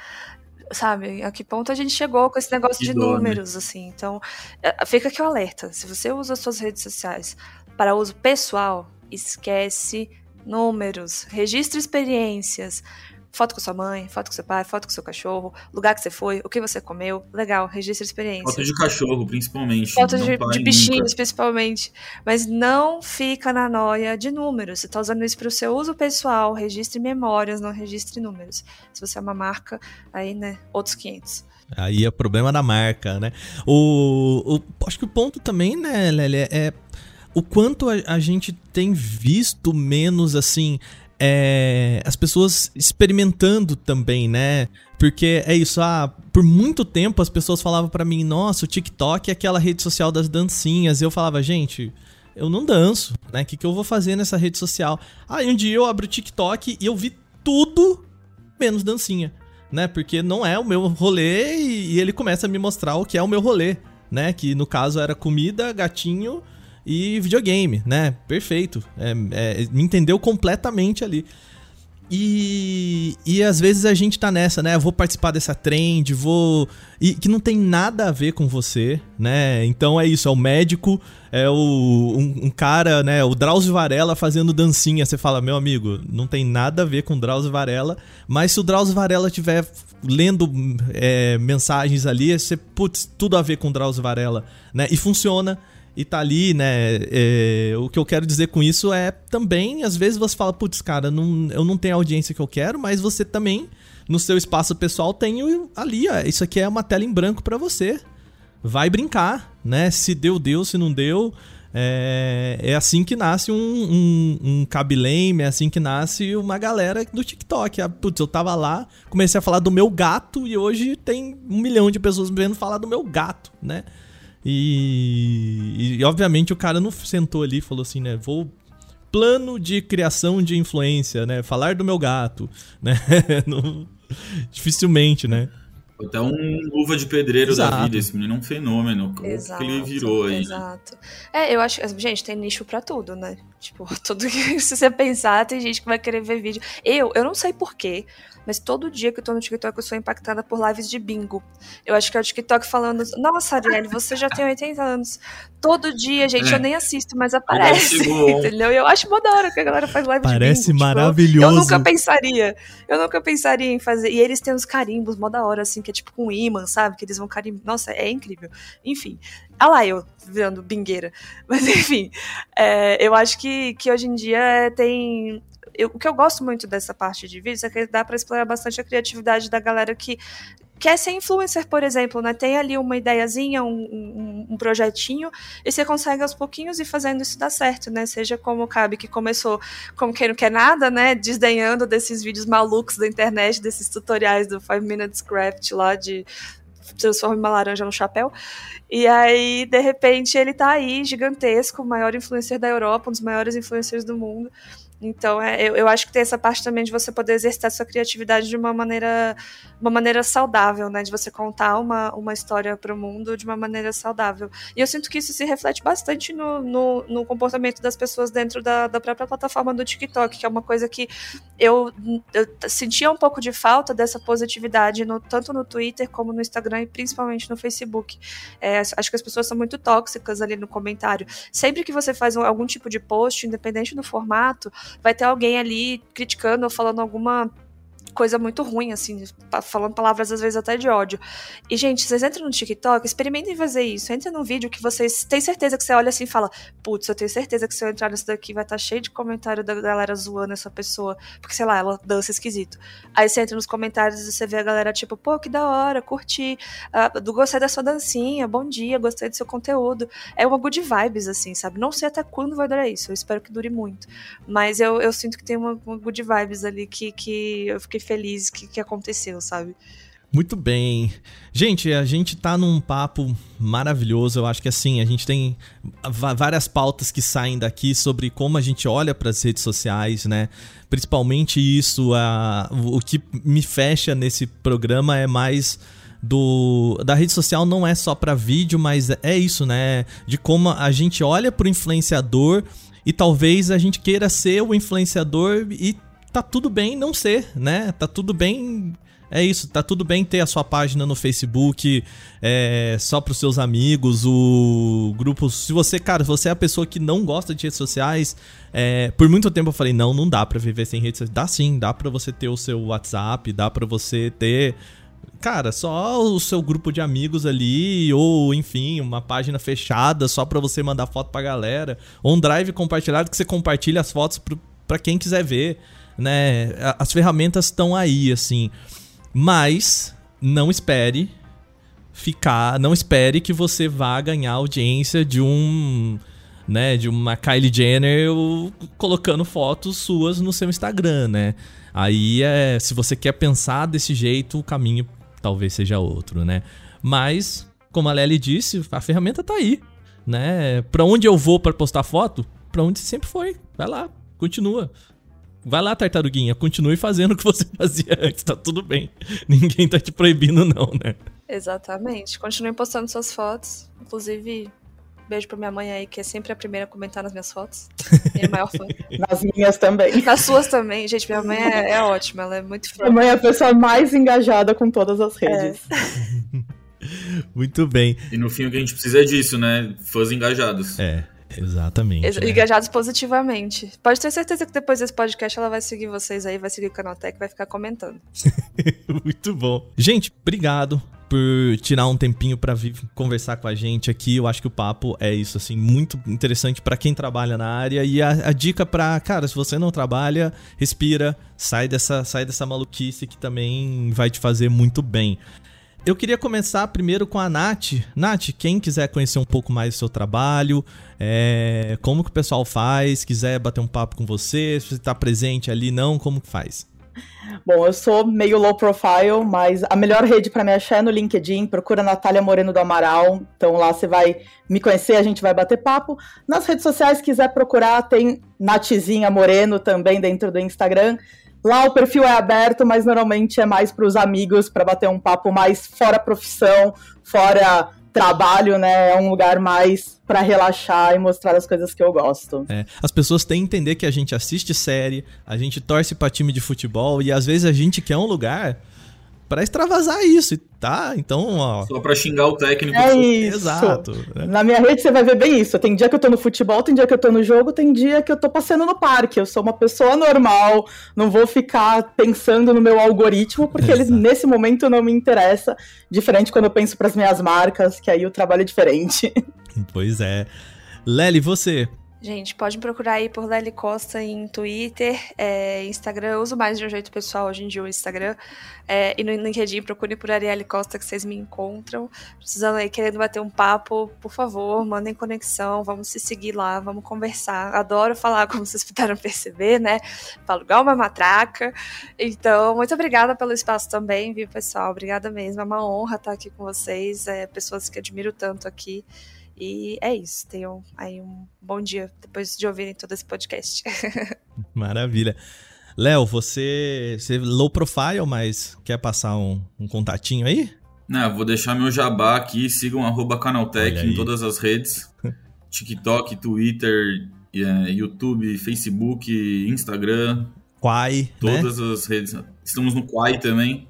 Speaker 2: Sabe, a que ponto a gente chegou com esse negócio de dor, né? números, né? assim. Então, é, fica aqui o alerta. Se você usa as suas redes sociais para uso pessoal, esquece números, registre experiências, Foto com sua mãe, foto com seu pai, foto com seu cachorro, lugar que você foi, o que você comeu. Legal, registra a experiência.
Speaker 4: Foto de cachorro, principalmente.
Speaker 2: Foto de, de bichinhos, nunca. principalmente. Mas não fica na noia de números. Você está usando isso para o seu uso pessoal. Registre memórias, não registre números. Se você é uma marca, aí, né, outros 500.
Speaker 1: Aí é problema da marca, né? O, o, acho que o ponto também, né, Lélia, é o quanto a, a gente tem visto menos, assim, é, as pessoas experimentando também, né? Porque é isso, ah, por muito tempo as pessoas falavam para mim, nossa, o TikTok é aquela rede social das dancinhas. E eu falava, gente, eu não danço, né? O que, que eu vou fazer nessa rede social? Aí um dia eu abro o TikTok e eu vi tudo menos dancinha, né? Porque não é o meu rolê e, e ele começa a me mostrar o que é o meu rolê, né? Que no caso era comida, gatinho e videogame, né? Perfeito. É, é, me entendeu completamente ali. E, e às vezes a gente tá nessa, né? Eu vou participar dessa trend, vou. E que não tem nada a ver com você, né? Então é isso, é o médico, é o, um, um cara, né? O Drauzio Varela fazendo dancinha. Você fala, meu amigo, não tem nada a ver com o Drauzio Varela, mas se o Drauzio Varela tiver lendo é, mensagens ali, você, putz, tudo a ver com o Drauzio Varela, né? E funciona. E tá ali, né? É, o que eu quero dizer com isso é também, às vezes você fala, putz, cara, não, eu não tenho a audiência que eu quero, mas você também, no seu espaço pessoal, tem ali, ó, isso aqui é uma tela em branco para você. Vai brincar, né? Se deu, deu, se não deu. É, é assim que nasce um, um, um é assim que nasce uma galera do TikTok. Ah, putz, eu tava lá, comecei a falar do meu gato e hoje tem um milhão de pessoas vendo falar do meu gato, né? E, e, obviamente o cara não sentou ali e falou assim, né? Vou. Plano de criação de influência, né? Falar do meu gato, né? dificilmente, né?
Speaker 4: Até um luva de pedreiro exato. da vida, esse menino é um fenômeno. Exato, que ele virou aí. Né? Exato.
Speaker 2: Né? É, eu acho. Gente, tem nicho pra tudo, né? Tipo, tudo que se você pensar, tem gente que vai querer ver vídeo. Eu, eu não sei porquê mas todo dia que eu tô no TikTok eu sou impactada por lives de bingo. Eu acho que é o TikTok falando, nossa, Ariane, você já tem 80 anos. Todo dia, gente, é. eu nem assisto, mas aparece. Entendeu? E eu acho mó da hora que a galera faz live
Speaker 1: Parece
Speaker 2: de bingo.
Speaker 1: Parece maravilhoso. Tipo,
Speaker 2: eu, eu, nunca pensaria. Eu nunca pensaria em fazer. E eles têm uns carimbos mó da hora, assim, que é tipo com um imã, sabe? Que eles vão carimbar. Nossa, é incrível. Enfim. Ah lá, eu virando bingueira. Mas enfim, é, eu acho que, que hoje em dia tem eu, o que eu gosto muito dessa parte de vídeos é que dá para explorar bastante a criatividade da galera que quer ser influencer, por exemplo, né? Tem ali uma ideiazinha, um, um, um, projetinho, e você consegue aos pouquinhos ir fazendo isso dar certo, né? Seja como o Cabe, que começou como quem não quer nada, né? Desdenhando desses vídeos malucos da internet, desses tutoriais do 5 Minutes Craft lá de transforma uma laranja no chapéu. E aí, de repente, ele tá aí, gigantesco, maior influencer da Europa, um dos maiores influencers do mundo. Então, é, eu, eu acho que tem essa parte também de você poder exercitar sua criatividade de uma maneira, uma maneira saudável, né? De você contar uma, uma história para o mundo de uma maneira saudável. E eu sinto que isso se reflete bastante no, no, no comportamento das pessoas dentro da, da própria plataforma do TikTok, que é uma coisa que eu, eu sentia um pouco de falta dessa positividade, no, tanto no Twitter como no Instagram e principalmente no Facebook. É, acho que as pessoas são muito tóxicas ali no comentário. Sempre que você faz um, algum tipo de post, independente do formato, vai ter alguém ali criticando ou falando alguma coisa muito ruim, assim, falando palavras às vezes até de ódio. E, gente, vocês entram no TikTok, experimentem fazer isso. Entrem num vídeo que vocês têm certeza que você olha assim e fala: Putz, eu tenho certeza que se eu entrar nisso daqui vai estar tá cheio de comentário da galera zoando essa pessoa, porque sei lá, ela dança esquisito. Aí você entra nos comentários e você vê a galera tipo: Pô, que da hora, curti, uh, do gostei da sua dancinha, bom dia, gostei do seu conteúdo. É uma good vibes, assim, sabe? Não sei até quando vai durar isso, eu espero que dure muito. Mas eu, eu sinto que tem uma, uma good vibes ali que, que eu fiquei feliz que, que aconteceu, sabe?
Speaker 1: Muito bem. Gente, a gente tá num papo maravilhoso. Eu acho que assim, a gente tem várias pautas que saem daqui sobre como a gente olha para as redes sociais, né? Principalmente isso, a, o que me fecha nesse programa é mais do da rede social não é só para vídeo, mas é isso, né? De como a gente olha pro influenciador e talvez a gente queira ser o influenciador e tá tudo bem não ser, né? Tá tudo bem. É isso, tá tudo bem ter a sua página no Facebook é, só pros seus amigos, o grupo. Se você, cara, você é a pessoa que não gosta de redes sociais, é, por muito tempo eu falei, não, não dá pra viver sem redes sociais. Dá sim, dá pra você ter o seu WhatsApp, dá pra você ter cara, só o seu grupo de amigos ali, ou enfim, uma página fechada só para você mandar foto pra galera, ou um drive compartilhado que você compartilha as fotos para quem quiser ver né? As ferramentas estão aí, assim. Mas não espere ficar, não espere que você vá ganhar audiência de um, né, de uma Kylie Jenner colocando fotos suas no seu Instagram, né? Aí é, se você quer pensar desse jeito, o caminho talvez seja outro, né? Mas, como a Lely disse, a ferramenta tá aí, né? Para onde eu vou para postar foto? Para onde sempre foi. Vai lá, continua. Vai lá, tartaruguinha, continue fazendo o que você fazia antes, tá tudo bem. Ninguém tá te proibindo, não, né?
Speaker 2: Exatamente. Continue postando suas fotos. Inclusive, beijo pra minha mãe aí, que é sempre a primeira a comentar nas minhas fotos. Minha maior fã.
Speaker 3: Nas minhas também.
Speaker 2: Nas suas também. Gente, minha mãe é, é ótima, ela é muito fã.
Speaker 3: Minha mãe é a pessoa mais engajada com todas as redes. É.
Speaker 1: muito bem.
Speaker 4: E no fim o que a gente precisa é disso, né? Fãs engajados.
Speaker 1: É. Exatamente. Ex
Speaker 2: né? Engajados positivamente. Pode ter certeza que depois desse podcast ela vai seguir vocês aí, vai seguir o Canaltech, vai ficar comentando.
Speaker 1: Muito bom. Gente, obrigado por tirar um tempinho para vir conversar com a gente aqui. Eu acho que o papo é isso, assim, muito interessante para quem trabalha na área. E a, a dica para, cara, se você não trabalha, respira, sai dessa, sai dessa maluquice que também vai te fazer muito bem. Eu queria começar primeiro com a Nath. Nath, quem quiser conhecer um pouco mais do seu trabalho, é, como que o pessoal faz, quiser bater um papo com você, se você está presente ali, não, como que faz?
Speaker 3: Bom, eu sou meio low profile, mas a melhor rede para me achar é no LinkedIn. Procura Natália Moreno do Amaral. Então lá você vai me conhecer, a gente vai bater papo. Nas redes sociais, quiser procurar, tem Natizinha Moreno também dentro do Instagram. Lá o perfil é aberto, mas normalmente é mais para os amigos, para bater um papo mais fora profissão, fora trabalho, né? É um lugar mais para relaxar e mostrar as coisas que eu gosto.
Speaker 1: É, as pessoas têm que entender que a gente assiste série, a gente torce para time de futebol e às vezes a gente quer um lugar para extravasar isso, tá? Então, ó.
Speaker 4: Só para xingar o técnico.
Speaker 3: É isso. Exato. Né? Na minha rede você vai ver bem isso. Tem dia que eu tô no futebol, tem dia que eu tô no jogo, tem dia que eu tô passeando no parque. Eu sou uma pessoa normal, não vou ficar pensando no meu algoritmo, porque Exato. ele nesse momento não me interessa. Diferente quando eu penso para as minhas marcas, que aí o trabalho é diferente.
Speaker 1: Pois é. Lely, você?
Speaker 2: Gente, pode procurar aí por Lely Costa em Twitter, é, Instagram. Eu uso mais de um jeito pessoal hoje em dia o Instagram. É, e no LinkedIn, procure por Arielle Costa que vocês me encontram. Precisando aí, querendo bater um papo, por favor, mandem conexão, vamos se seguir lá, vamos conversar. Adoro falar, como vocês puderam perceber, né? Falo igual uma matraca. Então, muito obrigada pelo espaço também, viu, pessoal? Obrigada mesmo. É uma honra estar aqui com vocês, é, pessoas que admiro tanto aqui. E é isso. Tenham aí um bom dia depois de ouvirem todo esse podcast.
Speaker 1: Maravilha. Léo, você, você low profile, mas quer passar um, um contatinho aí?
Speaker 4: Não, vou deixar meu jabá aqui. Sigam arroba Canaltech em todas as redes. TikTok, Twitter, é, YouTube, Facebook, Instagram.
Speaker 1: Quai,
Speaker 4: né? Todas né? as redes. Estamos no Quai também.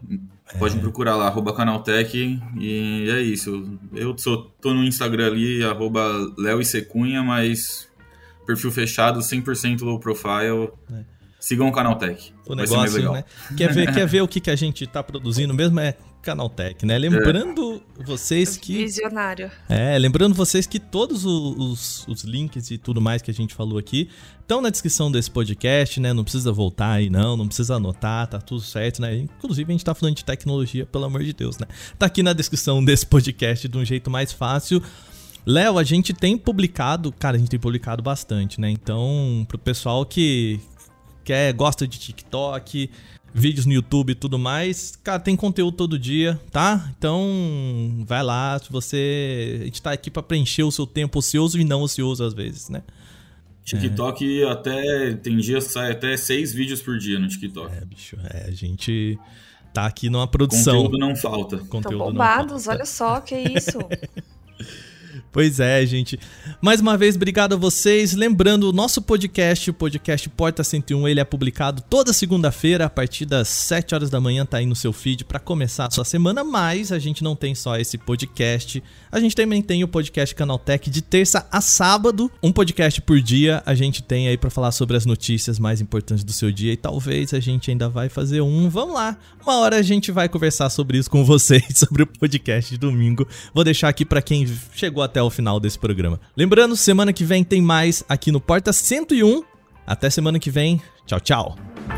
Speaker 4: Pode é. procurar lá, arroba Canaltech, e é isso. Eu sou, tô no Instagram ali, arroba Léo e Secunha, mas perfil fechado, 100% low profile. É. Sigam o Canaltech.
Speaker 1: O Vai negócio, né? Quer ver, quer ver o que, que a gente tá produzindo mesmo? É Canaltech, né? Lembrando é. vocês que.
Speaker 2: Visionário.
Speaker 1: É, lembrando vocês que todos os, os, links e tudo mais que a gente falou aqui estão na descrição desse podcast, né? Não precisa voltar aí, não, não precisa anotar, tá tudo certo, né? Inclusive, a gente tá falando de tecnologia, pelo amor de Deus, né? Tá aqui na descrição desse podcast de um jeito mais fácil. Léo, a gente tem publicado, cara, a gente tem publicado bastante, né? Então, pro pessoal que quer, gosta de TikTok, vídeos no YouTube e tudo mais. Cara, tem conteúdo todo dia, tá? Então, vai lá, se você. A gente tá aqui para preencher o seu tempo ocioso e não ocioso às vezes, né?
Speaker 4: TikTok é. até. Tem dias sai até seis vídeos por dia no TikTok.
Speaker 1: É, bicho, é, a gente tá aqui numa produção.
Speaker 4: Conteúdo não falta.
Speaker 2: Conteúdo Tão bombados, olha só, que isso.
Speaker 1: Pois é, gente. Mais uma vez, obrigado a vocês. Lembrando, o nosso podcast, o podcast Porta 101, ele é publicado toda segunda-feira, a partir das 7 horas da manhã, tá aí no seu feed para começar a sua semana, mas a gente não tem só esse podcast. A gente também tem o podcast Canaltech de terça a sábado, um podcast por dia. A gente tem aí para falar sobre as notícias mais importantes do seu dia e talvez a gente ainda vai fazer um. Vamos lá. Uma hora a gente vai conversar sobre isso com vocês, sobre o podcast de domingo. Vou deixar aqui para quem chegou até o final desse programa. Lembrando, semana que vem tem mais aqui no Porta 101. Até semana que vem. Tchau, tchau.